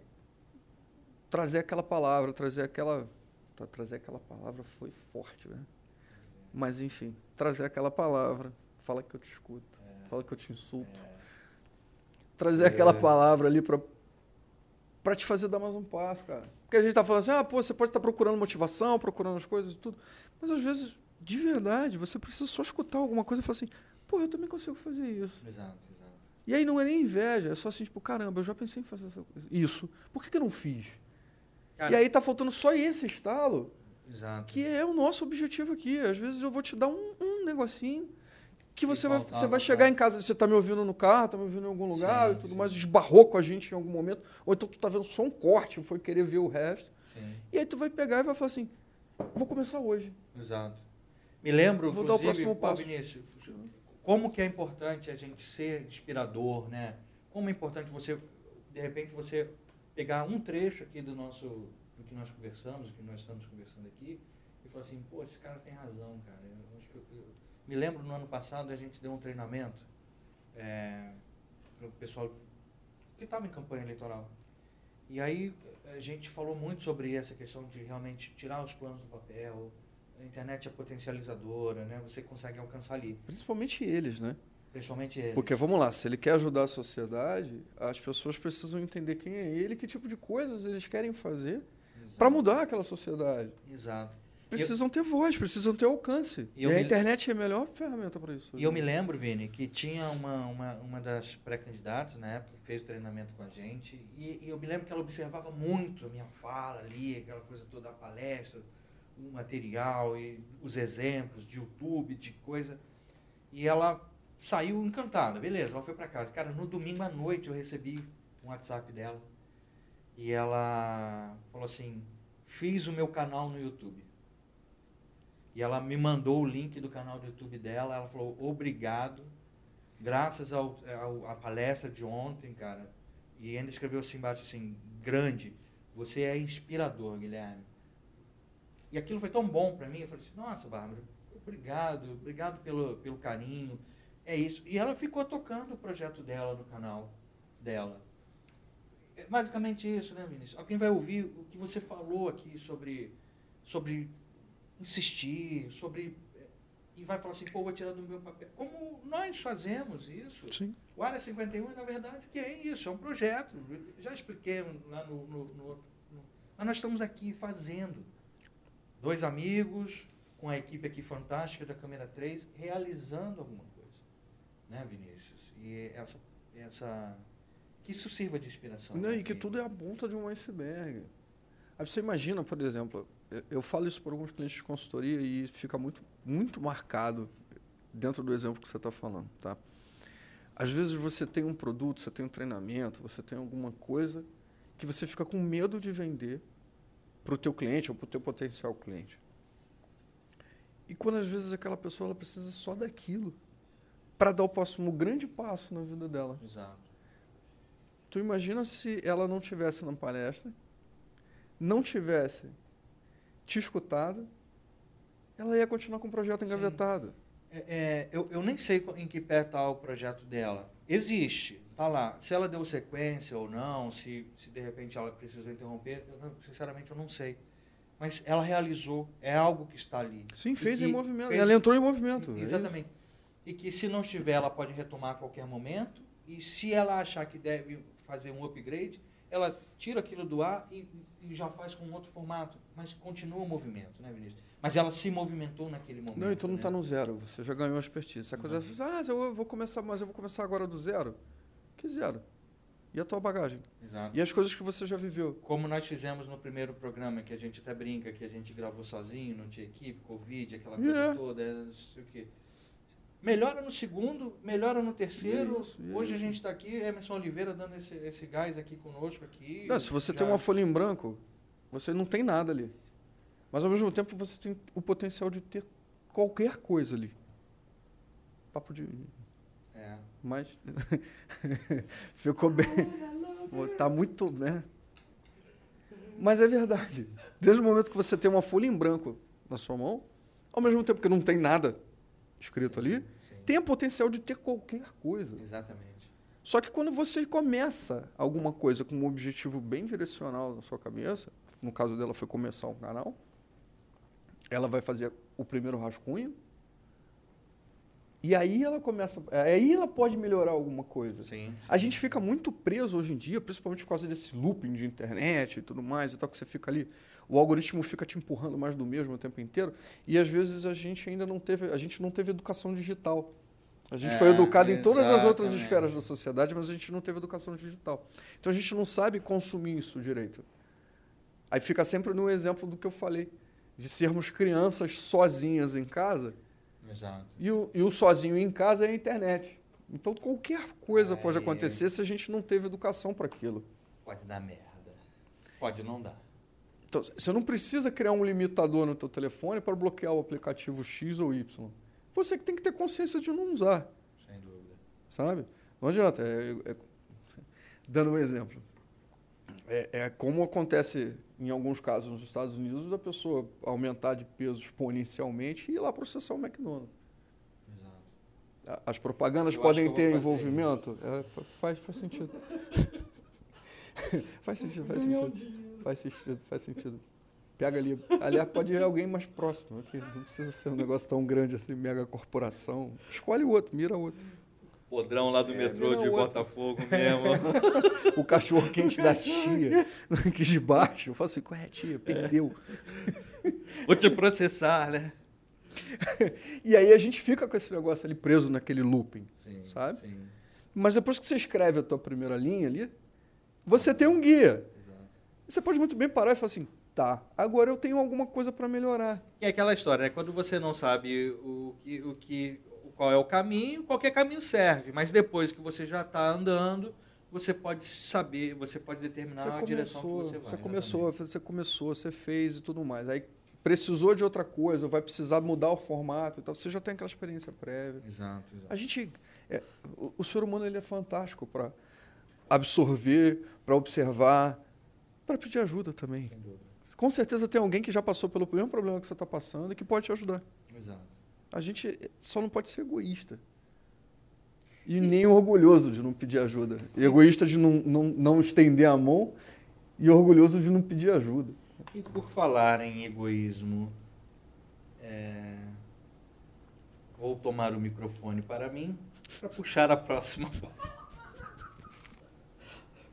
trazer aquela palavra, trazer aquela. tá, Trazer aquela palavra foi forte, né? Mas enfim, trazer aquela palavra, fala que eu te escuto, fala que eu te insulto. É, Trazer É. aquela palavra ali para para te fazer dar mais um passo, cara. Porque a gente tá falando assim, ah, pô, você pode estar procurando motivação, procurando as coisas e tudo. Mas às vezes, de verdade, você precisa só escutar alguma coisa e falar assim, pô, eu também consigo fazer isso. exato, exato. E aí não é nem inveja, é só assim, tipo, caramba, eu já pensei em fazer essa coisa. isso. Por que, que eu não fiz? Cara, E aí tá faltando só esse estalo, exato. que é o nosso objetivo aqui. Às vezes eu vou te dar um, um negocinho que você vai, você vai chegar em casa, você tá me ouvindo no carro, tá me ouvindo em algum lugar Sim, e tudo sim. mais, esbarrou com a gente em algum momento, ou então tu tá vendo só um corte, foi querer ver o resto. Sim, E aí tu vai pegar e vai falar assim: vou começar hoje. exato. Me lembro, Vou dar o próximo passo. Vinícius, como que é importante a gente ser inspirador, né? Como é importante você, de repente, você pegar um trecho aqui do nosso, do que nós conversamos, do que nós estamos conversando aqui, e falar assim, pô, esse cara tem razão, cara. Eu eu- eu- me lembro no ano passado a gente deu um treinamento para o pessoal que estava em campanha eleitoral. E aí a gente falou muito sobre essa questão de realmente tirar os planos do papel. A internet é potencializadora, né? Você consegue alcançar ali, Principalmente eles, né? principalmente ele. Porque vamos lá, se ele quer ajudar a sociedade, as pessoas precisam entender quem é ele, que tipo de coisas eles querem fazer para mudar aquela sociedade. Exato. Precisam ter voz, precisam ter alcance. E E, eu a me- internet é a melhor ferramenta para isso. E eu me lembro, Vini, que tinha uma, uma, uma das pré-candidatas na época que fez o treinamento com a gente, e, e eu me lembro que ela observava muito a minha fala ali, aquela coisa toda, a palestra, o material e os exemplos de YouTube, de coisa. E ela saiu encantada, beleza, ela foi para casa. Cara, no domingo à noite eu recebi um WhatsApp dela, e ela falou assim: fiz o meu canal no YouTube. E ela me mandou o link do canal do YouTube dela. Ela falou: obrigado, graças ao, ao- à palestra de ontem, cara. E ainda escreveu assim embaixo assim: grande, você é inspirador, Guilherme. E aquilo foi tão bom para mim. Eu falei assim: nossa, Bárbara, obrigado, obrigado pelo, pelo carinho. É isso. E ela ficou tocando o projeto dela no canal dela. É basicamente isso, né, Vinícius? Alguém vai ouvir o que você falou aqui sobre, sobre insistir, sobre. E vai falar assim, pô, vou tirar do meu papel. Como nós fazemos isso. Sim. O Área 51, na verdade, o que é isso? É um projeto. Já expliquei lá no, no, no outro. no- Mas nós estamos aqui fazendo. Dois amigos, com a equipe aqui fantástica da Câmera 3, realizando alguma coisa. Né, Vinícius? E essa. essa que isso sirva de inspiração. Não, né, e que Vini? tudo é a ponta de um iceberg. Aí você imagina, por exemplo, eu- eu falo isso para alguns clientes de consultoria e fica muito, muito marcado dentro do exemplo que você está falando, tá? Às vezes você tem um produto, você tem um treinamento, você tem alguma coisa que você fica com medo de vender para o teu cliente ou para o teu potencial cliente. E quando às vezes aquela pessoa ela precisa só daquilo para dar o próximo grande passo na vida dela. Exato. Tu imagina se ela não tivesse na palestra, não tivesse te escutado, ela ia continuar com o projeto engavetado. É, é, eu, eu nem sei em que pé está o projeto dela. Existe, tá lá. Se ela deu sequência ou não, se, se de repente ela precisou interromper, eu sinceramente eu não sei. Mas ela realizou, é algo que está ali. Sim, E fez que em movimento. fez- Ela entrou em movimento. é. Exatamente. E que se não estiver, ela pode retomar a qualquer momento. E se ela achar que deve fazer um upgrade, ela tira aquilo do ar e, e já faz com outro formato. Mas continua o movimento, né, Vinícius? Mas ela se movimentou naquele momento. Não, então não né? está no zero. Você já ganhou a expertise. Essa coisa, Uhum. ah, eu vou começar, mas eu vou começar agora do zero. Que zero? E a tua bagagem? Exato. E as coisas que você já viveu? Como nós fizemos no primeiro programa, que a gente até brinca, que a gente gravou sozinho, não tinha equipe, Covid, aquela coisa É. toda, é, não sei o quê. Melhora no segundo, melhora no terceiro. Isso, Hoje a isso. gente está aqui, Emerson Oliveira dando esse, esse gás aqui conosco aqui. Não, se você Já- tem uma folha em branco, você não tem nada ali. Mas ao mesmo tempo você tem o potencial de ter qualquer coisa ali. Papo de. É. Mas. Ficou bem. Tá muito, né? Mas é verdade. Desde o momento que você tem uma folha em branco na sua mão, ao mesmo tempo que não tem nada escrito ali, Sim, tem o potencial de ter qualquer coisa. Exatamente. Só que quando você começa alguma coisa com um objetivo bem direcional na sua cabeça, no caso dela foi começar um canal, ela vai fazer o primeiro rascunho, e aí ela começa, aí ela pode melhorar alguma coisa. Sim. A gente fica muito preso hoje em dia, principalmente por causa desse looping de internet e tudo mais, e tal, que você fica ali, o algoritmo fica te empurrando mais do mesmo o tempo inteiro, e às vezes a gente ainda não teve, a gente não teve educação digital. A gente foi É, educado em todas as outras esferas da sociedade, mas a gente não teve educação digital. Então a gente não sabe consumir isso direito. Aí fica sempre no exemplo do que eu falei, de sermos crianças sozinhas em casa, Exato. e o, e o sozinho em casa é a internet. Então qualquer coisa pode Aí- acontecer se a gente não teve educação para aquilo. Pode dar merda. Pode não dar. Então, você não precisa criar um limitador no teu telefone para bloquear o aplicativo X ou Y. Você que tem que ter consciência de não usar, Sem dúvida. sabe? Não adianta. é- é- dando um exemplo. É, é como acontece em alguns casos nos Estados Unidos da pessoa aumentar de peso exponencialmente e ir lá processar o McDonald's. Exato. As propagandas Eu podem ter envolvimento? É, fa- faz, faz sentido. faz sentido, faz sentido. Faz sentido, faz sentido. Pega ali. Aliás, pode ir alguém mais próximo. Que não precisa ser um negócio tão grande assim, mega corporação. Escolhe o outro, mira outro. Podrão lá do É, metrô não, de outro. Botafogo mesmo. O cachorro quente da tia, aqui de baixo. Eu falo assim, qual é, tia? Perdeu. Vou te processar, né? E aí a gente fica com esse negócio ali preso naquele looping. Sim. Sabe? Sim. Mas depois que você escreve a tua primeira linha ali, você tem um guia. Exato. Você pode muito bem parar e falar assim, tá, agora eu tenho alguma coisa para melhorar. E é aquela história, né? Quando você não sabe o que, o que, qual é o caminho, qualquer caminho serve. Mas depois que você já está andando, você pode saber, você pode determinar Você a direção que começou, você vai. você começou, exatamente. você começou, você fez e tudo mais. Aí precisou de outra coisa, vai precisar mudar o formato e tal. Você já tem aquela experiência prévia. Exato, exato. A gente, é, o, o ser humano ele é fantástico para absorver, para observar, para pedir ajuda também. Sem dúvida. Com certeza tem alguém que já passou pelo mesmo problema que você está passando e que pode te ajudar. Exato. A gente só não pode ser egoísta. E nem orgulhoso de não pedir ajuda. Egoísta de não, não, não estender a mão e orgulhoso de não pedir ajuda. E por falar em egoísmo, é, vou tomar o microfone para mim para puxar a próxima pauta.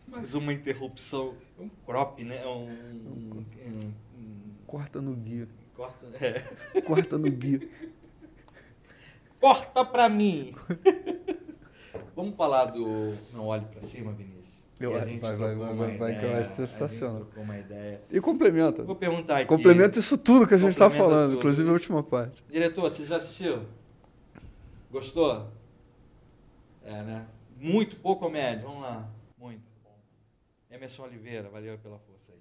Mais uma interrupção, um crop, né? Um, um, um- um- Corta no guia. corta, é. Corta no guia. Corta para mim. Vamos falar do não olhe para cima, Vinícius. Eu- Que a gente vai, vai, vai, vai, vai, que eu acho sensacional. Uma ideia. E complementa. Vou perguntar aqui. Complementa isso tudo que a gente está falando, tudo. inclusive a última parte. Diretor, você já assistiu? Gostou? É, né? Muito pouco ou médio? Vamos lá. Muito. Emerson Oliveira, valeu pela força aí.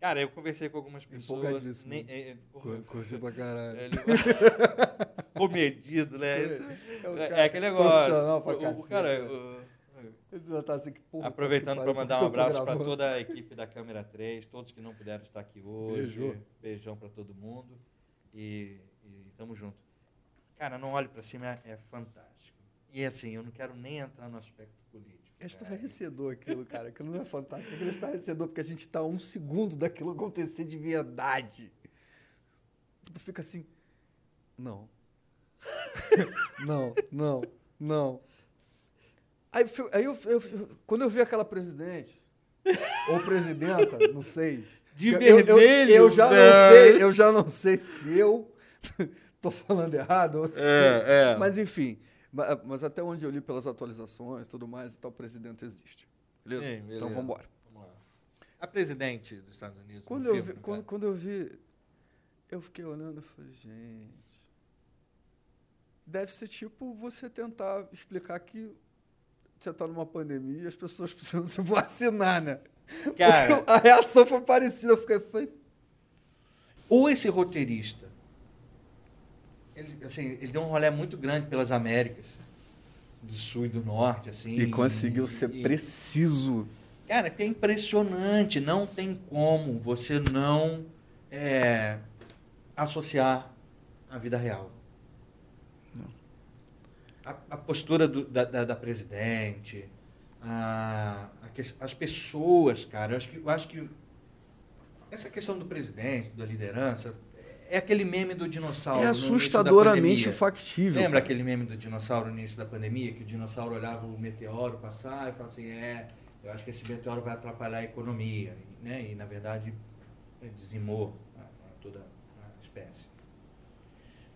Cara, eu conversei com algumas pessoas. Empolgadíssimo. Nem, é, é, Curtiu pra caralho. ele- Comedido, né? Isso- É um é, cara aquele negócio. pra O- cara, né? o- já tá assim, que porra, Aproveitando para mandar um abraço para toda a equipe da Câmera 3, todos que não puderam estar aqui hoje. Beijo. Beijão para todo mundo. E, e tamo junto. Cara, não olhe para cima, é, é fantástico. E assim, eu não quero nem entrar no aspecto. É estarrecedor aquilo, cara. Aquilo não é fantástico, aquilo é estarrecedor, porque a gente tá a um segundo daquilo acontecer de verdade. Tu fica assim. Não. não, não, não. Aí, eu aí eu, eu- quando eu vi aquela presidente, ou presidenta, não sei. De eu, eu- eu- vermelho, eu já não sei, eu já não sei se eu tô falando errado ou se. É, é. Mas enfim, mas até onde eu li pelas atualizações e tudo mais, então o presidente existe. Beleza? Sim, beleza. Então vamos embora. Vamos lá. A presidente dos Estados Unidos. Quando eu, filme, vi, quando, quando eu vi, eu fiquei olhando e falei, gente. Deve ser tipo você tentar explicar que você está numa pandemia e as pessoas precisam se vacinar, né? Cara, Porque a reação foi parecida. Eu fiquei, foi, ou esse roteirista, ele, assim, ele deu um rolê muito grande pelas Américas, do sul e do norte, assim. e conseguiu ser e- preciso. Cara, é é impressionante, não tem como você não é, associar a vida real. A, a postura do- da, da, da presidente, a, a as pessoas, cara, eu acho, que, eu acho que essa questão do presidente, da liderança, é aquele meme do dinossauro. É assustadoramente factível. Lembra aquele meme do dinossauro no início da pandemia, que o dinossauro olhava o meteoro passar e falava assim, é, eu acho que esse meteoro vai atrapalhar a economia, né? E na verdade é, dizimou a- a toda a espécie.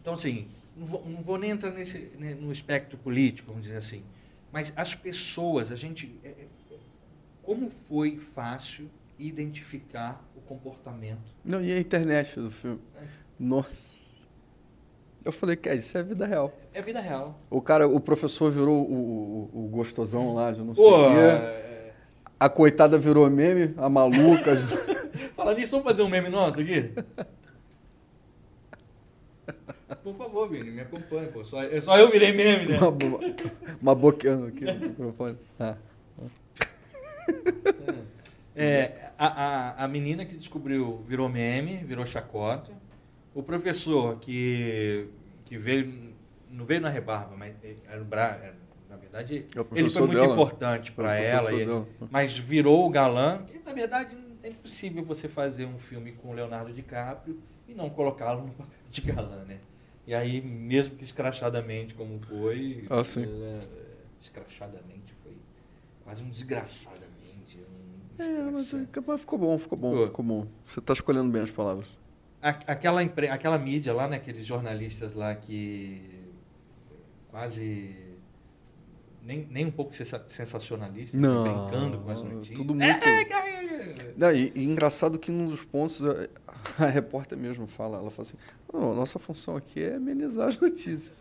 Então assim, não vou, não vou nem entrar nesse, no espectro político, vamos dizer assim, mas as pessoas, a gente, é, é, como foi fácil identificar o comportamento Não, e a internet do filme? Nossa. Eu falei, que isso é vida real. é vida real. O cara, o professor virou o, o, o gostosão lá de não sei o quê. é, A coitada virou meme, a maluca. Fala nisso, vamos fazer um meme nosso aqui? Por favor, Vini, me acompanhe, pô. Só, eu- só eu virei meme, né? uma, bo- uma boqueando aqui no microfone. Ah. É, a, a, a menina que descobriu virou meme, virou chacota. O professor que, que veio, não veio na rebarba, mas era o Bra, era- na verdade, É ele foi muito dela. importante É o para ela, e- dela. mas virou o galã. E, na verdade, é impossível você fazer um filme com o Leonardo DiCaprio e não colocá-lo no papel de galã, né? E aí, mesmo que escrachadamente como foi, Ah, sim. é, escrachadamente foi quase um desgraçadamente. Um É, mas, ficou bom, ficou bom, Ficou. bom. Você tá escolhendo bem as palavras. Aquela, impre- aquela mídia lá, né, aqueles jornalistas lá que quase nem, nem um pouco sensa- sensacionalistas, Não, brincando com as notícias. tudo muito- É, é, é. Não, e, e engraçado que num dos pontos a, a repórter mesmo fala, ela fala assim, "Não, nossa função aqui é amenizar as notícias.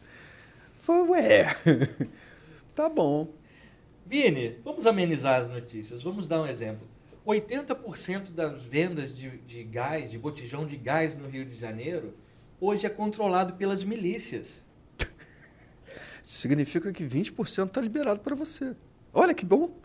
Foi, ué, tá bom. Vini, vamos amenizar as notícias. Vamos dar um exemplo. 80% das vendas de, de gás, de botijão de gás no Rio de Janeiro, hoje é controlado pelas milícias. Significa que 20% tá liberado para você. Olha que bom.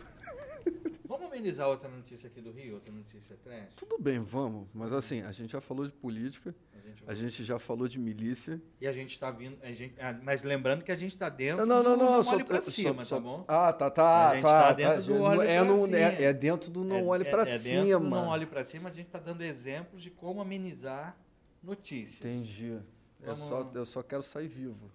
Vamos amenizar outra notícia aqui do Rio, outra notícia trash? Tudo bem, vamos. Mas assim, a gente já falou de política, A gente a gente já falou de milícia. E a gente está vindo. A gente, ah, mas lembrando que a gente está dentro Não, não, do não. não só, olhe pra só- cima, só- tá bom? Ah, tá, A tá, gente tá. tá tá. dentro do olhe é, pra no- cima. é, é dentro do não olhe para é, é cima. dentro do não olhe para cima, a gente está dando exemplos de como amenizar notícias. Entendi. Eu Vamos- só, eu só quero sair vivo.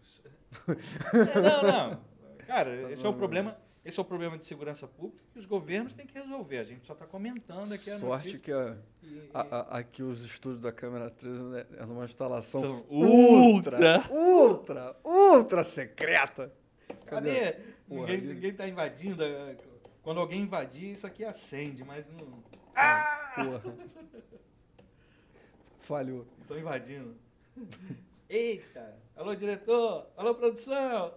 É, não, não. Cara, esse é o problema. Esse é o problema de segurança pública que os governos têm que resolver. A gente só está comentando aqui a Sorte que a, e- a- a- aqui os estúdios da câmera 3 né, é numa instalação São ultra, ultra, ultra secreta. Cadê? Porra, ninguém, ali- ninguém tá invadindo. é, Quando alguém invadir, isso aqui acende, mas não. Porra. Falhou. Estão invadindo. Eita! Alô, diretor! Alô, produção!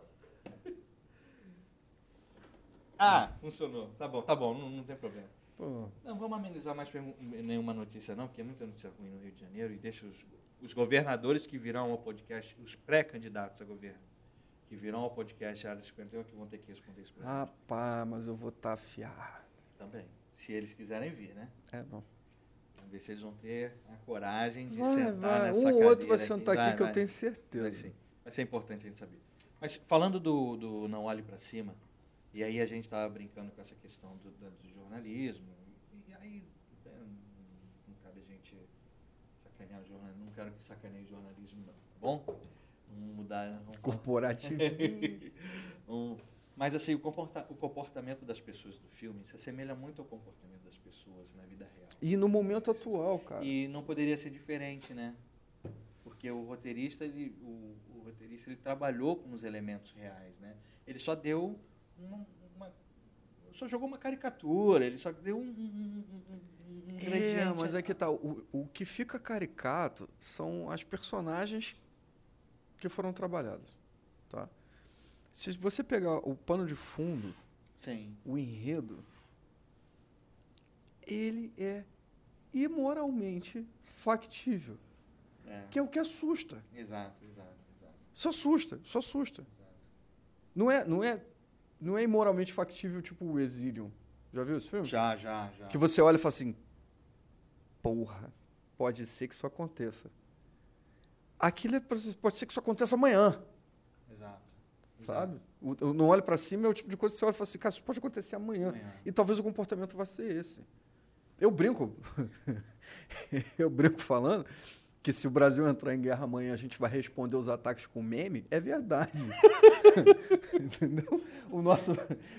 Ah, funcionou. Tá bom, tá bom, não, não tem problema. Pô, Não, vamos amenizar mais nenhuma notícia, não, porque é muita notícia ruim no Rio de Janeiro e deixa os, os governadores que virão ao podcast, os pré-candidatos a governo, que virão ao podcast Área 51, que vão ter que responder isso pra gente rapaz, mas eu vou estar afiado. também. Se eles quiserem vir, né? É bom. Vamos ver se eles vão ter a coragem de Vai, sentar vai. nessa Um ou outro vai sentar aqui, Vai, que eu vai. tenho Vai certeza. sim. Vai ser importante a gente saber. Mas falando do, do Não Olhe para Cima, e aí a gente estava brincando com essa questão do, do jornalismo, e aí é, não, não cabe a gente sacanear o jornalismo, não quero que sacaneie o jornalismo não, tá bom? Vamos mudar... Vamos Corporativo. um, mas assim, o, comporta, o comportamento das pessoas do filme se assemelha muito ao comportamento das pessoas na vida real. e no momento atual, cara. E não poderia ser diferente, né? Porque o roteirista, ele, o, o roteirista, ele trabalhou com os elementos reais, né? Ele só deu uma, uma- só jogou uma caricatura, ele só deu um, um, um- um- É, mas é que tá. O, o que fica caricato são as personagens que foram trabalhadas. Tá? Se você pegar o pano de fundo, Sim, o enredo, ele é imoralmente factível. é. Que é o que assusta. Exato, exato, exato, Isso assusta, isso assusta. exato. Não é, não é, não é imoralmente factível tipo o Exilium. Já viu esse filme? Já, já, já. Que você olha e fala assim: porra, pode ser que isso aconteça. Aquilo é, pode ser que isso aconteça amanhã, Exato. sabe? O, o não olha pra cima é o tipo de coisa que você olha e fala assim: cara, isso pode acontecer amanhã. Amanhã. E talvez o comportamento vá ser esse. Eu brinco, eu brinco falando que se o Brasil entrar em guerra amanhã a gente vai responder os ataques com meme, é verdade. Entendeu? O nosso,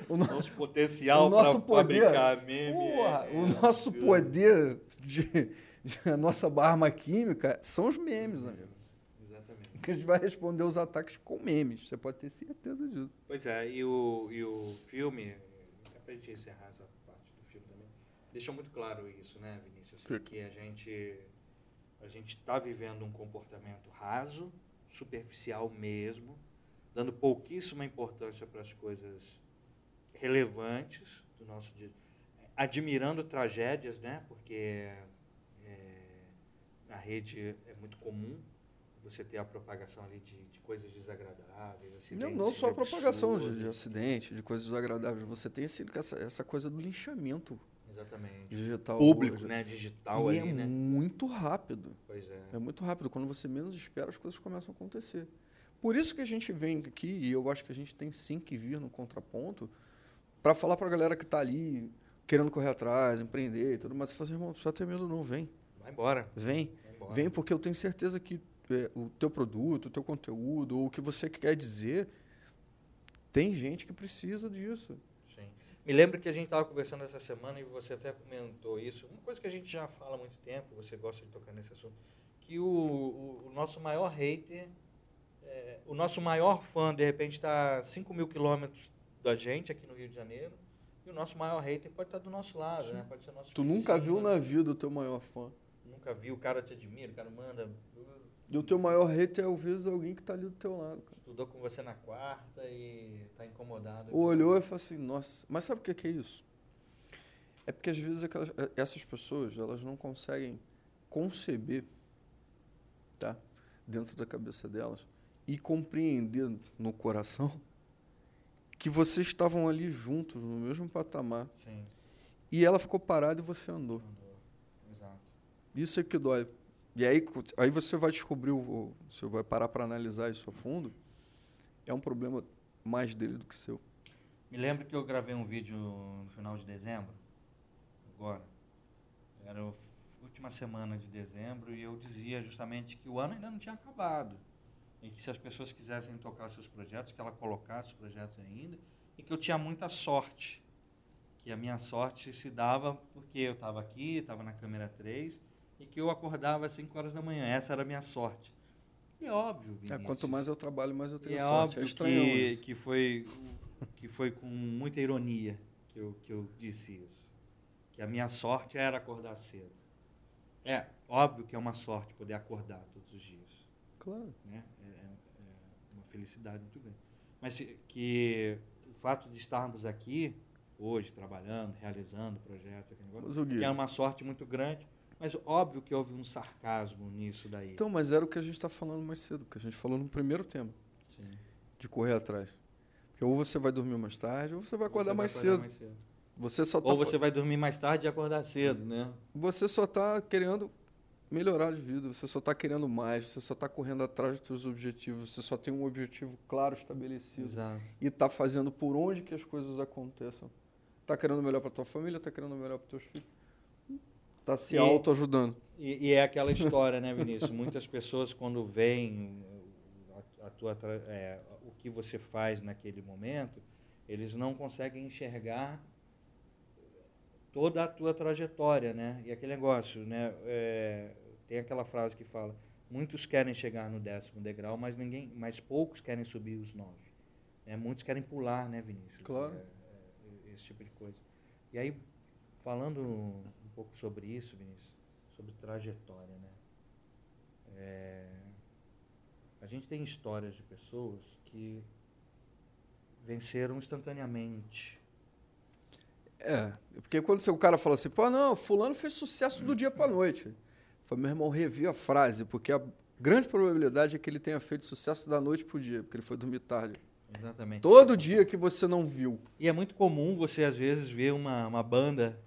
o no- Nosso potencial O nosso para poder- fabricar meme. Porra, é- o é nosso absurdo. poder, de, de- a nossa arma química são os memes, amigo. Exatamente. Que a gente vai responder os ataques com memes. Você pode ter certeza disso. Pois é, e o, e o filme, até pra gente encerrar essa parte do filme também, deixou muito claro isso, né, Vinícius? Fica. Que a gente a gente está vivendo um comportamento raso, superficial mesmo, dando pouquíssima importância para as coisas relevantes do nosso dia, admirando tragédias, né? Porque é, na rede é muito comum você ter a propagação ali de, de coisas desagradáveis, Não, acidentes não só a propagação de, de acidente, de coisas desagradáveis. Você tem esse, essa, essa coisa do linchamento Exatamente. digital. Público, hoje. né? Digital E ali, é né? muito rápido. Pois é. É muito rápido. Quando você menos espera, as coisas começam a acontecer. Por isso que a gente vem aqui, e eu acho que a gente tem sim que vir no contraponto, para falar para a galera que está ali, querendo correr atrás, empreender e tudo mais. Fazer, irmão, não precisa ter medo não, vem. Vai embora. Vem. Vai embora. Vem porque eu tenho certeza que é, o teu produto, o teu conteúdo, ou o que você quer dizer, tem gente que precisa disso. Sim. Me lembro que a gente estava conversando essa semana e você até comentou isso. Uma coisa que a gente já fala há muito tempo, você gosta de tocar nesse assunto, que o, o, o nosso maior hater, é, o nosso maior fã, de repente, está a 5 mil quilômetros da gente aqui no Rio de Janeiro, e o nosso maior hater pode estar do nosso lado, né? Pode ser nosso Tu nunca viu na vida o teu maior fã. Nunca viu, o cara te admira, o cara manda. uh, E o teu maior hater é, às vezes, alguém que está ali do teu lado, cara. Estudou com você na quarta e está incomodado. Olhou e falou assim, nossa, mas sabe o que que é isso? É porque às vezes aquelas- eh, essas pessoas, elas não conseguem conceber, tá? Dentro da cabeça delas e compreender no coração que vocês estavam ali juntos, no mesmo patamar. Sim, E ela ficou parada e você andou. Exato. Isso é que dói. E aí, aí você vai descobrir, o- você vai parar para analisar isso a fundo, é um problema mais dele do que seu. Me lembro que eu gravei um vídeo no final de dezembro, agora. Era a última semana de dezembro e eu dizia justamente que o ano ainda não tinha acabado. E que se as pessoas quisessem tocar seus projetos, que ela colocasse os projetos ainda. E que eu tinha muita sorte. Que a minha sorte se dava porque eu estava aqui, estava na câmera 3, e que eu acordava às 5 horas da manhã. Essa era a minha sorte. E é óbvio, É, Vinícius. quanto mais eu trabalho, mais eu tenho é sorte. É estranho que, isso. que, foi, que foi com muita ironia que eu, que eu disse isso. Que a minha sorte era acordar cedo. É, óbvio que é uma sorte poder acordar todos os dias. Claro. Né? É, é- é uma felicidade muito grande. Mas que o fato de estarmos aqui hoje, trabalhando, realizando projetos, aquele negócio, que é uma sorte muito grande, mas óbvio que houve um sarcasmo nisso daí. Então, mas era o que a gente está falando mais cedo, que a gente falou no primeiro tema, Sim. de correr atrás. Porque ou você vai dormir mais tarde, ou você vai acordar, Você mais, vai acordar cedo. mais cedo. Você só tá Ou fa- você vai dormir mais tarde e acordar cedo, né? você só está querendo melhorar de vida, você só está querendo mais, você só está correndo atrás dos seus objetivos, você só tem um objetivo claro estabelecido Exato. e está fazendo por onde que as coisas aconteçam. Está querendo melhor para tua família, está querendo melhor para teus filhos. Está se autoajudando. E, e é aquela história, né, Vinícius? Muitas pessoas, quando veem a, a tua, é, o que você faz naquele momento, eles não conseguem enxergar toda a tua trajetória, né? E aquele negócio, né? é, tem aquela frase que fala: muitos querem chegar no décimo degrau, mas ninguém, mas poucos querem subir os nove. Né? Muitos querem pular, né, Vinícius? Claro. É, é, esse tipo de coisa. E aí, falando um pouco sobre isso, Vinícius, sobre trajetória, né? É, a gente tem histórias de pessoas que venceram instantaneamente. É, porque quando o cara fala assim, pô, não, fulano fez sucesso do dia para noite. Foi meu irmão, revi a frase, porque a grande probabilidade é que ele tenha feito sucesso da noite pro dia, porque ele foi dormir tarde. Exatamente. Todo dia que você não viu. E é muito comum você, às vezes, ver uma, uma banda.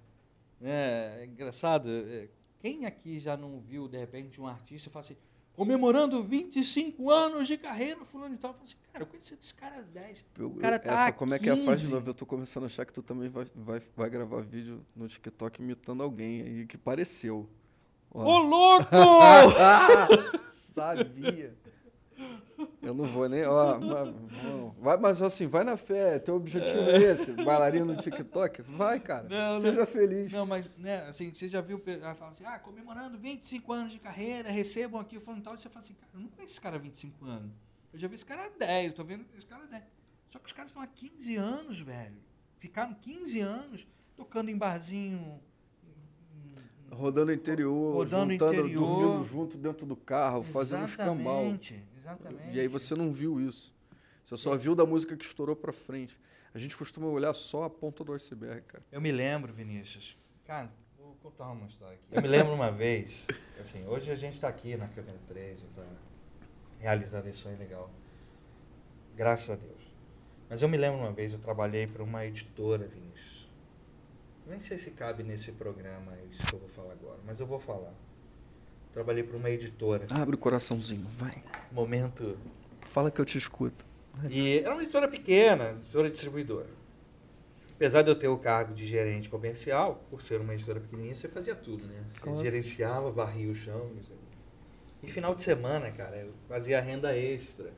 Né? É engraçado. é, Quem aqui já não viu, de repente, um artista e fala assim, comemorando 25 anos de carreira, fulano e tal. Fala assim, cara, eu conheci esse cara há 10. Eu- O cara tá essa, como é que é a fase de 15. novo? Eu tô começando a achar que tu também vai, vai, vai gravar vídeo no TikTok imitando alguém aí que pareceu. Ó. Ô, louco! Sabia. Eu não vou nem. Ó, não. vai, mas assim, vai na fé. Teu objetivo é esse? Bailarino no TikTok? Vai, cara. Não, Seja feliz. Não, mas, né, assim, você já viu, ela fala assim, ah, comemorando 25 anos de carreira, recebam aqui o fulano e tal, e você fala assim, cara, eu não conheço esse cara há 25 anos. Eu já vi esse cara há 10, tô vendo esse cara há 10. Só que os caras estão há 15 anos, velho. Ficaram 15 anos tocando em barzinho. Rodando interior, Rodando juntando, interior. dormindo junto dentro do carro, fazendo escambau. Exatamente. E aí você não viu isso. Você só viu da música que estourou pra frente. A gente costuma olhar só a ponta do iceberg, cara. Eu me lembro, Vinícius. Cara, vou contar uma história aqui. Eu me lembro uma vez, assim, hoje a gente está aqui na câmera 3, está realizando isso aí legal. Graças a Deus. Mas eu me lembro uma vez, eu trabalhei para uma editora, Vinícius. Nem sei se cabe nesse programa isso que eu vou falar agora, mas eu vou falar. Trabalhei para uma editora. Abre o coraçãozinho, vai. Momento. Fala que eu te escuto. E era uma editora pequena, editora distribuidora. Apesar de eu ter o cargo de gerente comercial, por ser uma editora pequenininha, você fazia tudo, né? Você Claro. gerenciava, varria o chão. E final de semana, cara, eu fazia renda extra.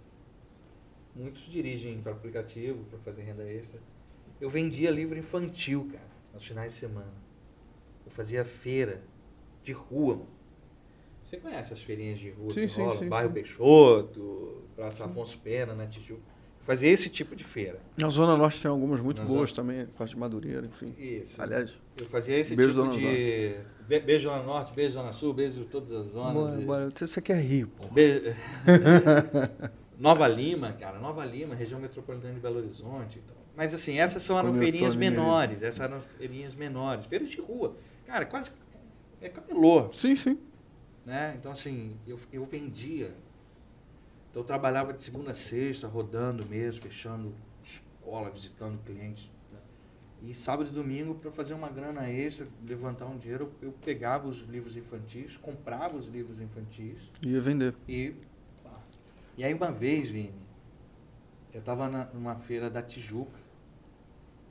Muitos dirigem para aplicativo para fazer renda extra. Eu vendia livro infantil, cara, nos finais de semana. Eu fazia feira de rua, mano. Você conhece as feirinhas de rua Sim, que sim, rolam? sim, Bairro sim. Peixoto, Praça Afonso Pena, na Tijuca. Eu fazia esse tipo de feira. Na Zona Norte tem algumas muito Na boas Zona- também, parte de Madureira, enfim. Isso. Aliás, Eu fazia esse Beijo, tipo Zona de. Be- Beijo Zona Norte, beijo Zona Sul, beijo todas as zonas. bora, e- bora. você você quer rir, pô. Be- Nova Lima, cara, Nova Lima, região metropolitana de Belo Horizonte. Então. Mas assim, essas são eram feirinhas menores, essas eram feirinhas menores, feiras de rua. Cara, quase é camelô, Sim, sim. Né? Então assim, eu, eu vendia. Então eu trabalhava de segunda a sexta, rodando mesmo, fechando escola, visitando clientes. né? E sábado e domingo, para fazer uma grana extra, levantar um dinheiro, eu pegava os livros infantis, comprava os livros infantis Ia vender. e. E aí uma vez, Vini, eu estava numa feira da Tijuca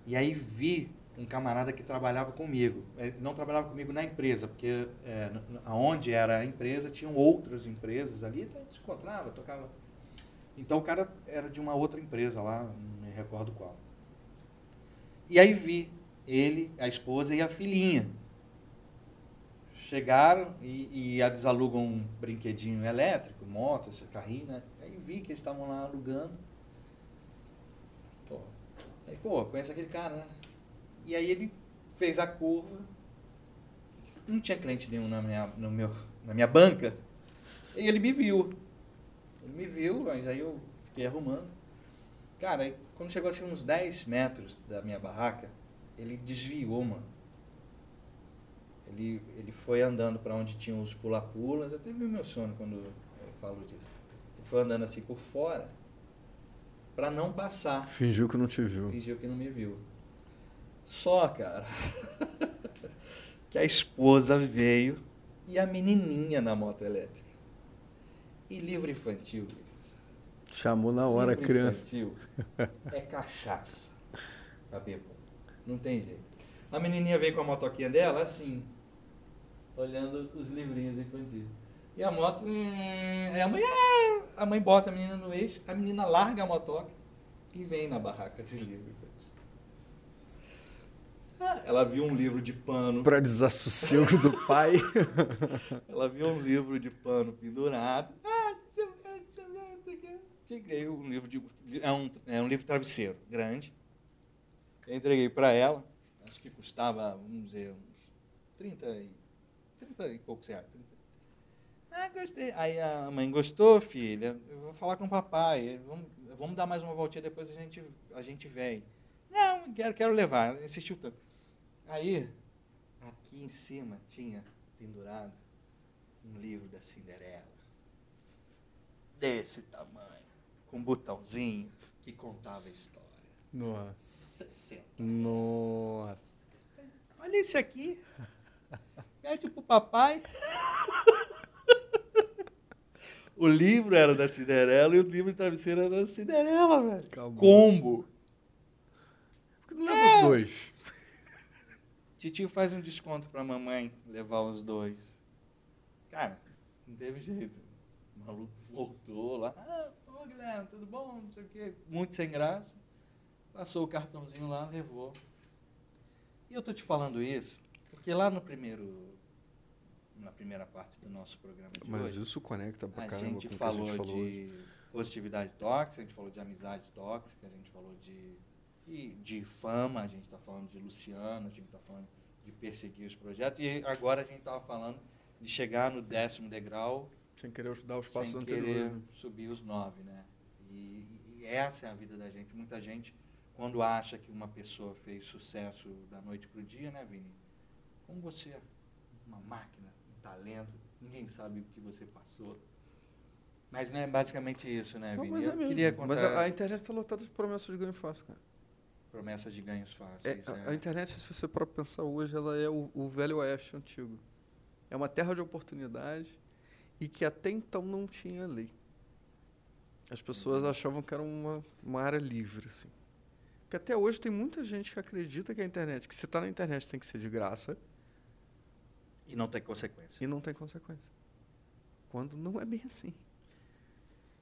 e aí vi um camarada que trabalhava comigo. Ele não trabalhava comigo na empresa, porque é, aonde era a empresa tinham outras empresas ali, então a gente se encontrava, tocava. Então o cara era de uma outra empresa lá, não me recordo qual. E aí vi ele, a esposa e a filhinha. Chegaram e, e eles alugam um brinquedinho elétrico, moto, esse carrinho, né? Aí vi que eles estavam lá alugando. Pô, aí, pô, conhece aquele cara, né? E aí ele fez a curva. Não tinha cliente nenhum na minha, no meu, na minha banca. E ele me viu. Ele me viu, mas aí eu fiquei arrumando. Cara, aí, quando chegou assim uns 10 metros da minha barraca, ele desviou, mano. Ele, ele foi andando para onde tinha os pula-pulas, até viu meu sono quando eu falo disso. Ele foi andando assim por fora para não passar. Fingiu que não te viu. Fingiu que não me viu. Só, cara, que a esposa veio e a menininha na moto elétrica. E livro infantil. Chamou na hora a livro criança. infantil é cachaça. Tá bebo. Não tem jeito. A menininha vem com a motoquinha dela assim, olhando os livrinhos infantis. E a moto, hum, aí a mãe, ah, a mãe bota a menina no eixo, a menina larga a motoca e vem na barraca de livro. Ah, ela viu um livro de pano, Pra desassossego do pai. ela viu um livro de pano pendurado. Ah, deixa eu ver, deixa eu ver, não sei o quê. Entreguei um livro de. É um, é um livro travesseiro, grande. Eu entreguei para ela, acho que custava, vamos dizer, uns 30 e, 30 e poucos reais. 30. Ah, gostei. Aí a mãe gostou, filha. Eu vou falar com o papai. Vamos, vamos dar mais uma voltinha, depois a gente, a gente vem. Não, quero, quero levar. Ela Insistiu tanto. Aí, aqui em cima tinha pendurado um livro da Cinderela. Desse tamanho. Com um botãozinho que contava a história. Nossa. 60. Nossa. Olha esse aqui. Pede pro papai. O livro era da Cinderela e o livro de travesseiro era da Cinderela, velho. Combo. Por que não leva os dois? Titio faz um desconto pra mamãe levar os dois. Cara, não teve jeito. O maluco voltou lá. Ah, ô Guilherme, tudo bom? Não sei o quê. Muito sem graça. Passou o cartãozinho lá, levou. E eu tô te falando isso porque lá no primeiro. Na primeira parte do nosso programa de Mas hoje, isso conecta pra caramba gente com o que a gente falou hoje. de positividade tóxica, a gente falou de amizade tóxica, a gente falou de, de, de fama, a gente está falando de Luciano, a gente está falando de perseguir os projetos, e agora a gente estava falando de chegar no décimo degrau Sem querer dar os passos sem anteriores. querer né? subir os nove, né? E, e essa é a vida da gente. Muita gente, quando acha que uma pessoa fez sucesso da noite para o dia, né, Vini? Como você, uma máquina, um talento, ninguém sabe o que você passou. Mas não é basicamente isso, né, Não, Vini? mas é mesmo. queria contar Mas a, a internet está lotada de promessas de ganho fácil, cara. Promessas de ganhos É, fáceis. a, é. a internet, se você para pensar hoje, ela é o, o velho oeste antigo. É uma terra de oportunidade e que até então não tinha lei. As pessoas Uhum. achavam que era uma, uma área livre, assim. Porque até hoje tem muita gente que acredita que a internet, que se está na internet tem que ser de graça E não tem consequência. e não tem consequência. Quando não é bem assim.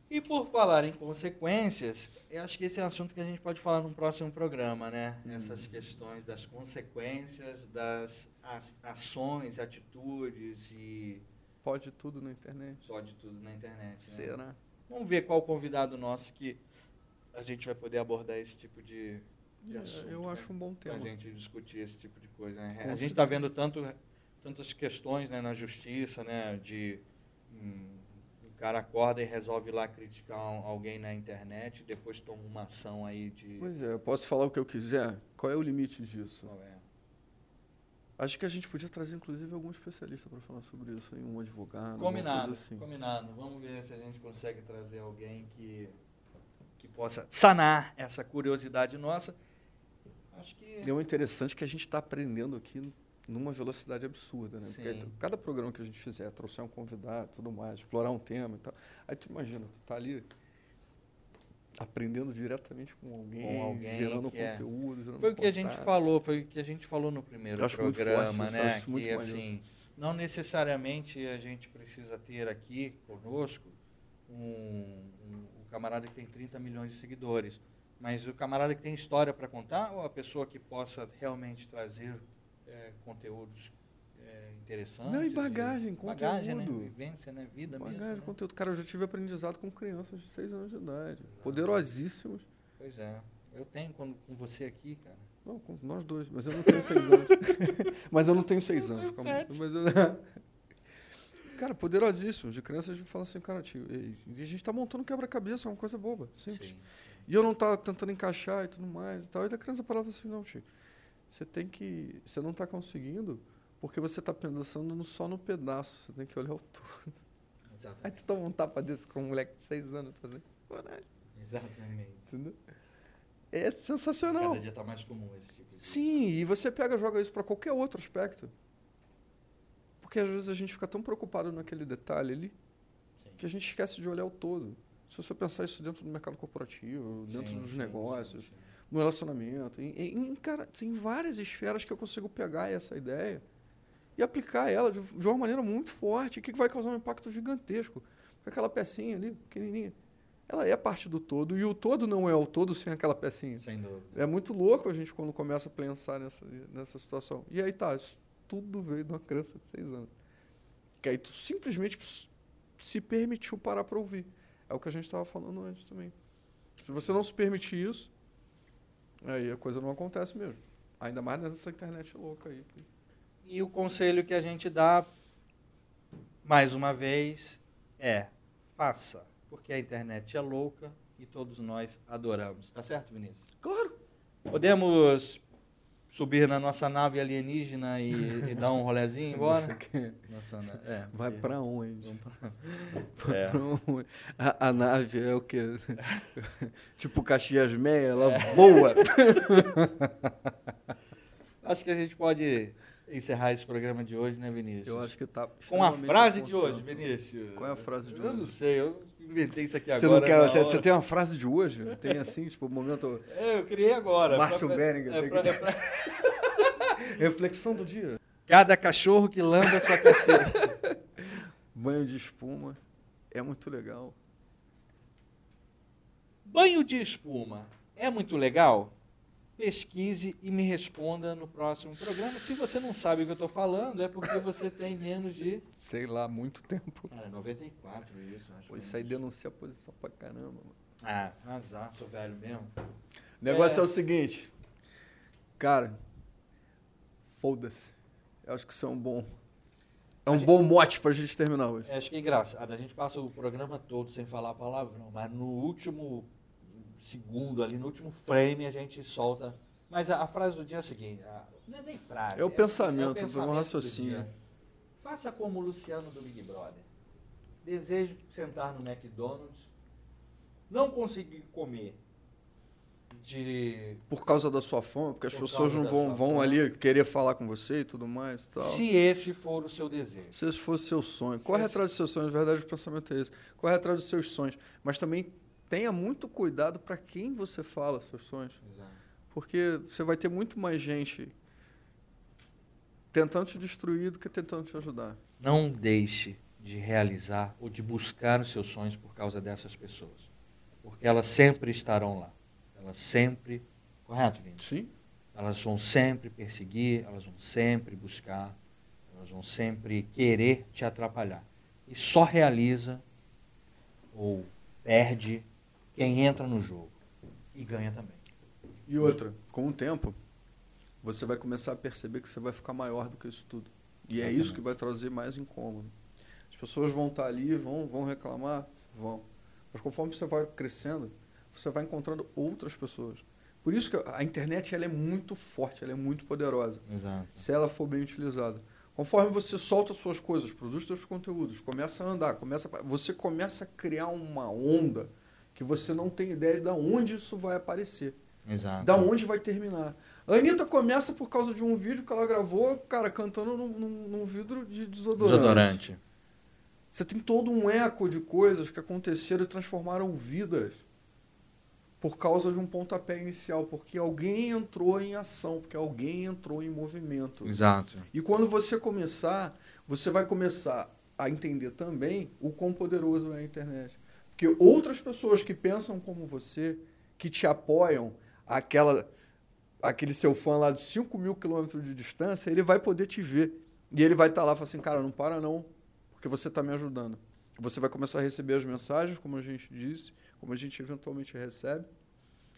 E por falar em consequências, eu acho que esse é um assunto que a gente pode falar num próximo programa, né? Essas questões das consequências das as- ações, atitudes e Pode tudo na internet. só de tudo na internet. Né? Será? Vamos ver qual convidado nosso que a gente vai poder abordar esse tipo de, de É, assunto. eu né? acho um bom Pra tema. gente discutir esse tipo de coisa. Né? A gente está vendo tanto, tantas questões né, na justiça, né, de hum, o cara acorda e resolve lá criticar um- alguém na internet, depois toma uma ação aí de. Pois é, eu posso falar o que eu quiser? Qual é o limite disso? Qual é? Acho que a gente podia trazer, inclusive, algum especialista para falar sobre isso, aí, um advogado, Combinado, assim. combinado. Vamos ver se a gente consegue trazer alguém que, que possa sanar essa curiosidade nossa. Acho que. É o interessante que a gente está aprendendo aqui numa velocidade absurda, né? Sim. Porque cada programa que a gente fizer, trouxer um convidado, tudo mais, explorar um tema e tal, aí tu imagina, tu tá ali aprendendo diretamente com alguém, Com alguém gerando é- conteúdo, gerando Foi o que a gente falou, foi o que a gente falou no primeiro acho muito programa, forte isso, né? acho muito que maneiro. assim, não necessariamente a gente precisa ter aqui conosco um, um, um camarada que tem 30 milhões de seguidores, mas o camarada que tem história para contar ou a pessoa que possa realmente trazer é, conteúdos é, interessantes. Não, e bagagem, bagagem, né? conteúdo. Vivência, né? Vida Bagagem mesmo. né? conteúdo. Cara, eu já tive aprendizado com crianças de 6 anos de idade. Poderosíssimos. Pois é. Eu tenho quando, com você aqui, cara. Não, com nós dois, mas eu não tenho seis anos. mas eu não tenho seis anos. Sete. Mas eu... cara, poderosíssimo. De criança a gente fala assim, cara, tio, e a gente tá montando quebra-cabeça, é uma coisa boba, simples. Sim. E eu não tava tentando encaixar e tudo mais e tal. E a criança falava assim, não, tio, você tem que. Você não tá conseguindo porque você tá pensando só no pedaço. Você tem que olhar o todo. Aí Exatamente. tu toma um tapa desse com um moleque de seis anos fazendo. Coragem, Exatamente. entendeu? É sensacional. Cada dia tá mais comum esse tipo de Sim, e você pega e joga isso para qualquer outro aspecto. Porque às vezes a gente fica tão preocupado naquele detalhe ali Sim. que a gente esquece de olhar o todo. Se você pensar isso dentro do mercado corporativo, dentro Sim, dos sim, negócios, sim. No relacionamento, em, em, em, cara, tem várias esferas que eu consigo pegar essa ideia e aplicar ela de, de uma maneira muito forte, que vai causar um impacto gigantesco. Porque aquela pecinha ali, pequenininha, ela é parte do todo, e o todo não é o todo sem aquela pecinha. Sem dúvida. É muito louco a gente quando começa a pensar nessa, nessa situação. E aí tá, isso tudo veio de uma criança de seis anos. Que aí tu simplesmente se permitiu parar para ouvir. É o que a gente estava falando antes também. Se você não se permitir isso, aí a coisa não acontece mesmo. Ainda mais nessa internet louca aí. que- E o conselho que a gente dá, mais uma vez, é faça, porque a internet é louca e todos nós adoramos. Tá certo, Vinícius? Claro. Podemos subir na nossa nave alienígena e, e dar um rolezinho embora? Nossa, na- é, Vai para onde? pra- Vai É. pra onde? A, a nave é o quê? tipo Caxias Meia, ela voa. Acho que a gente pode encerrar esse programa de hoje, né, Vinícius? Eu acho que tá. Com a frase de importante. hoje, Vinícius. Qual é a frase de Eu não hoje? sei, eu inventei isso aqui Você agora. não quer. Você, tem uma frase de hoje? Tem assim, tipo, o momento. É, eu criei agora. Márcio Pra- Beringer, é pra- que- é pra- Reflexão do dia. Cada cachorro que lamba a sua caceta. Banho de espuma. É muito legal. Banho de espuma é muito legal? Pesquise e me responda no próximo programa. Se você não sabe o que eu estou falando, é porque você tem menos de. Sei lá, muito tempo. Cara, 94 isso, acho. Pô, isso aí denuncia a posição pra caramba, mano. Ah, azar, sou velho mesmo. O negócio é, É. o seguinte. Cara, foda-se. Eu acho que isso é um bom. É um gente- bom mote pra gente terminar hoje. É, Acho que é engraçado. A gente passa o programa todo sem falar palavrão, mas no último segundo ali, no último frame, a gente solta. Mas a, a frase do dia é a seguinte: a- não é nem frase. É o pensamento, é um do raciocínio. dia. Faça como o Luciano do Big Brother. Desejo sentar no McDonald's, não conseguir comer de. Por causa da sua fome, porque as Por pessoas não vão, vão ali querer falar com você e tudo mais tal. Se esse for o seu desejo. Se esse fosse seu sonho, corre atrás dos seus sonhos, na verdade o pensamento é esse. Corre atrás dos seus sonhos, mas também tenha muito cuidado para quem você fala seus sonhos, Exato. porque você vai ter muito mais gente tentando te destruir do que tentando te ajudar. Não deixe de realizar ou de buscar os seus sonhos por causa dessas pessoas. Porque elas sempre estarão lá. Elas sempre. Correto, Vini? Sim? Elas vão sempre perseguir, elas vão sempre buscar, elas vão sempre querer te atrapalhar. E só realiza ou perde quem entra no jogo. E ganha também. E outra, com o tempo, você vai começar a perceber que você vai ficar maior do que isso tudo. E é isso que vai trazer mais incômodo. As pessoas vão estar ali, vão, vão reclamar, vão. Mas conforme você vai crescendo, você vai encontrando outras pessoas. Por isso que a internet ela é muito forte, ela é muito poderosa, Exato. se ela for bem utilizada. Conforme você solta suas coisas, produz seus conteúdos, começa a andar, começa você começa a criar uma onda que você não tem ideia de onde isso vai aparecer. Exato. Da onde vai terminar? A Anitta começa por causa de um vídeo que ela gravou, cara, cantando num, num- vidro de desodorante. Desodorante. Você tem todo um eco de coisas que aconteceram e transformaram vidas por causa de um pontapé inicial, porque alguém entrou em ação, porque alguém entrou em movimento. Exato. E quando você começar, você vai começar a entender também o quão poderoso é a internet. Porque outras pessoas que pensam como você, que te apoiam, aquela, aquele seu fã lá de 5 mil quilômetros de distância, ele vai poder te ver. E ele vai estar lá e falar assim, cara, não para não, porque você está me ajudando. Você vai começar a receber as mensagens, como a gente disse, como a gente eventualmente recebe,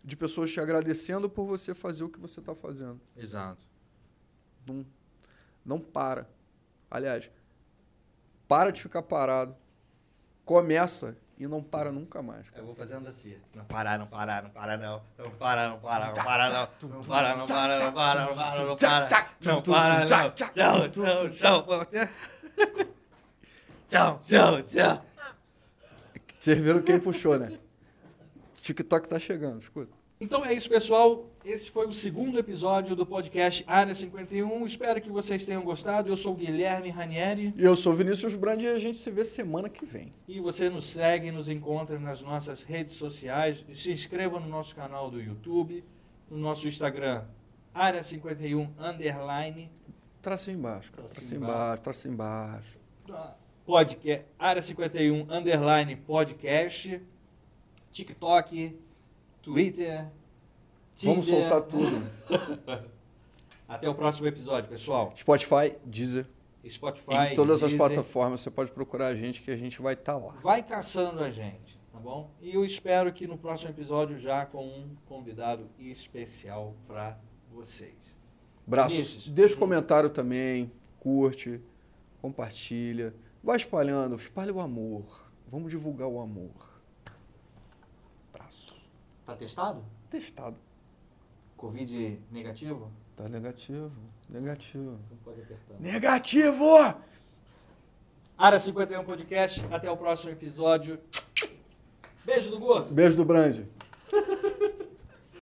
de pessoas te agradecendo por você fazer o que você está fazendo Exato. não, não para. Aliás, para de ficar parado, começa e não para nunca mais. Eu vou fazendo assim. Não parar, não parar, não parar, não. Não para, não para, não para, não. Não para, não para, não para, não para, não para. Não para, não. Tchau, tchau, tchau. Tchau, tchau, tchau. Vocês viram quem puxou, né? TikTok tá chegando, escuta. Então é isso, pessoal. Esse foi o segundo episódio do podcast Área 51. Espero que vocês tenham gostado. Eu sou o Guilherme Ranieri. E eu sou o Vinícius Brandi e a gente se vê semana que vem. E você nos segue, nos encontra nas nossas redes sociais. Se inscreva no nosso canal do YouTube, no nosso Instagram, Área 51 Underline. Traça embaixo, cara. Traça embaixo. traça embaixo. Podcast, Área 51 Underline Podcast. TikTok, Twitter. Vamos Tinder. soltar tudo. Até o próximo episódio, pessoal. Spotify, Deezer, Spotify. em todas as Deezer. plataformas. Você pode procurar a gente que a gente vai estar lá. Vai caçando a gente, tá bom? E eu espero que no próximo episódio já com um convidado especial para vocês. Braço. Vinícius. Deixa o comentário também, curte, compartilha. Vai espalhando, espalha o amor. Vamos divulgar o amor. Tá testado? Testado. Covid negativo? Tá negativo. Negativo. Então pode apertar. Negativo! Área 51 Podcast. Até o próximo episódio. Beijo do gordo. Beijo do Brande.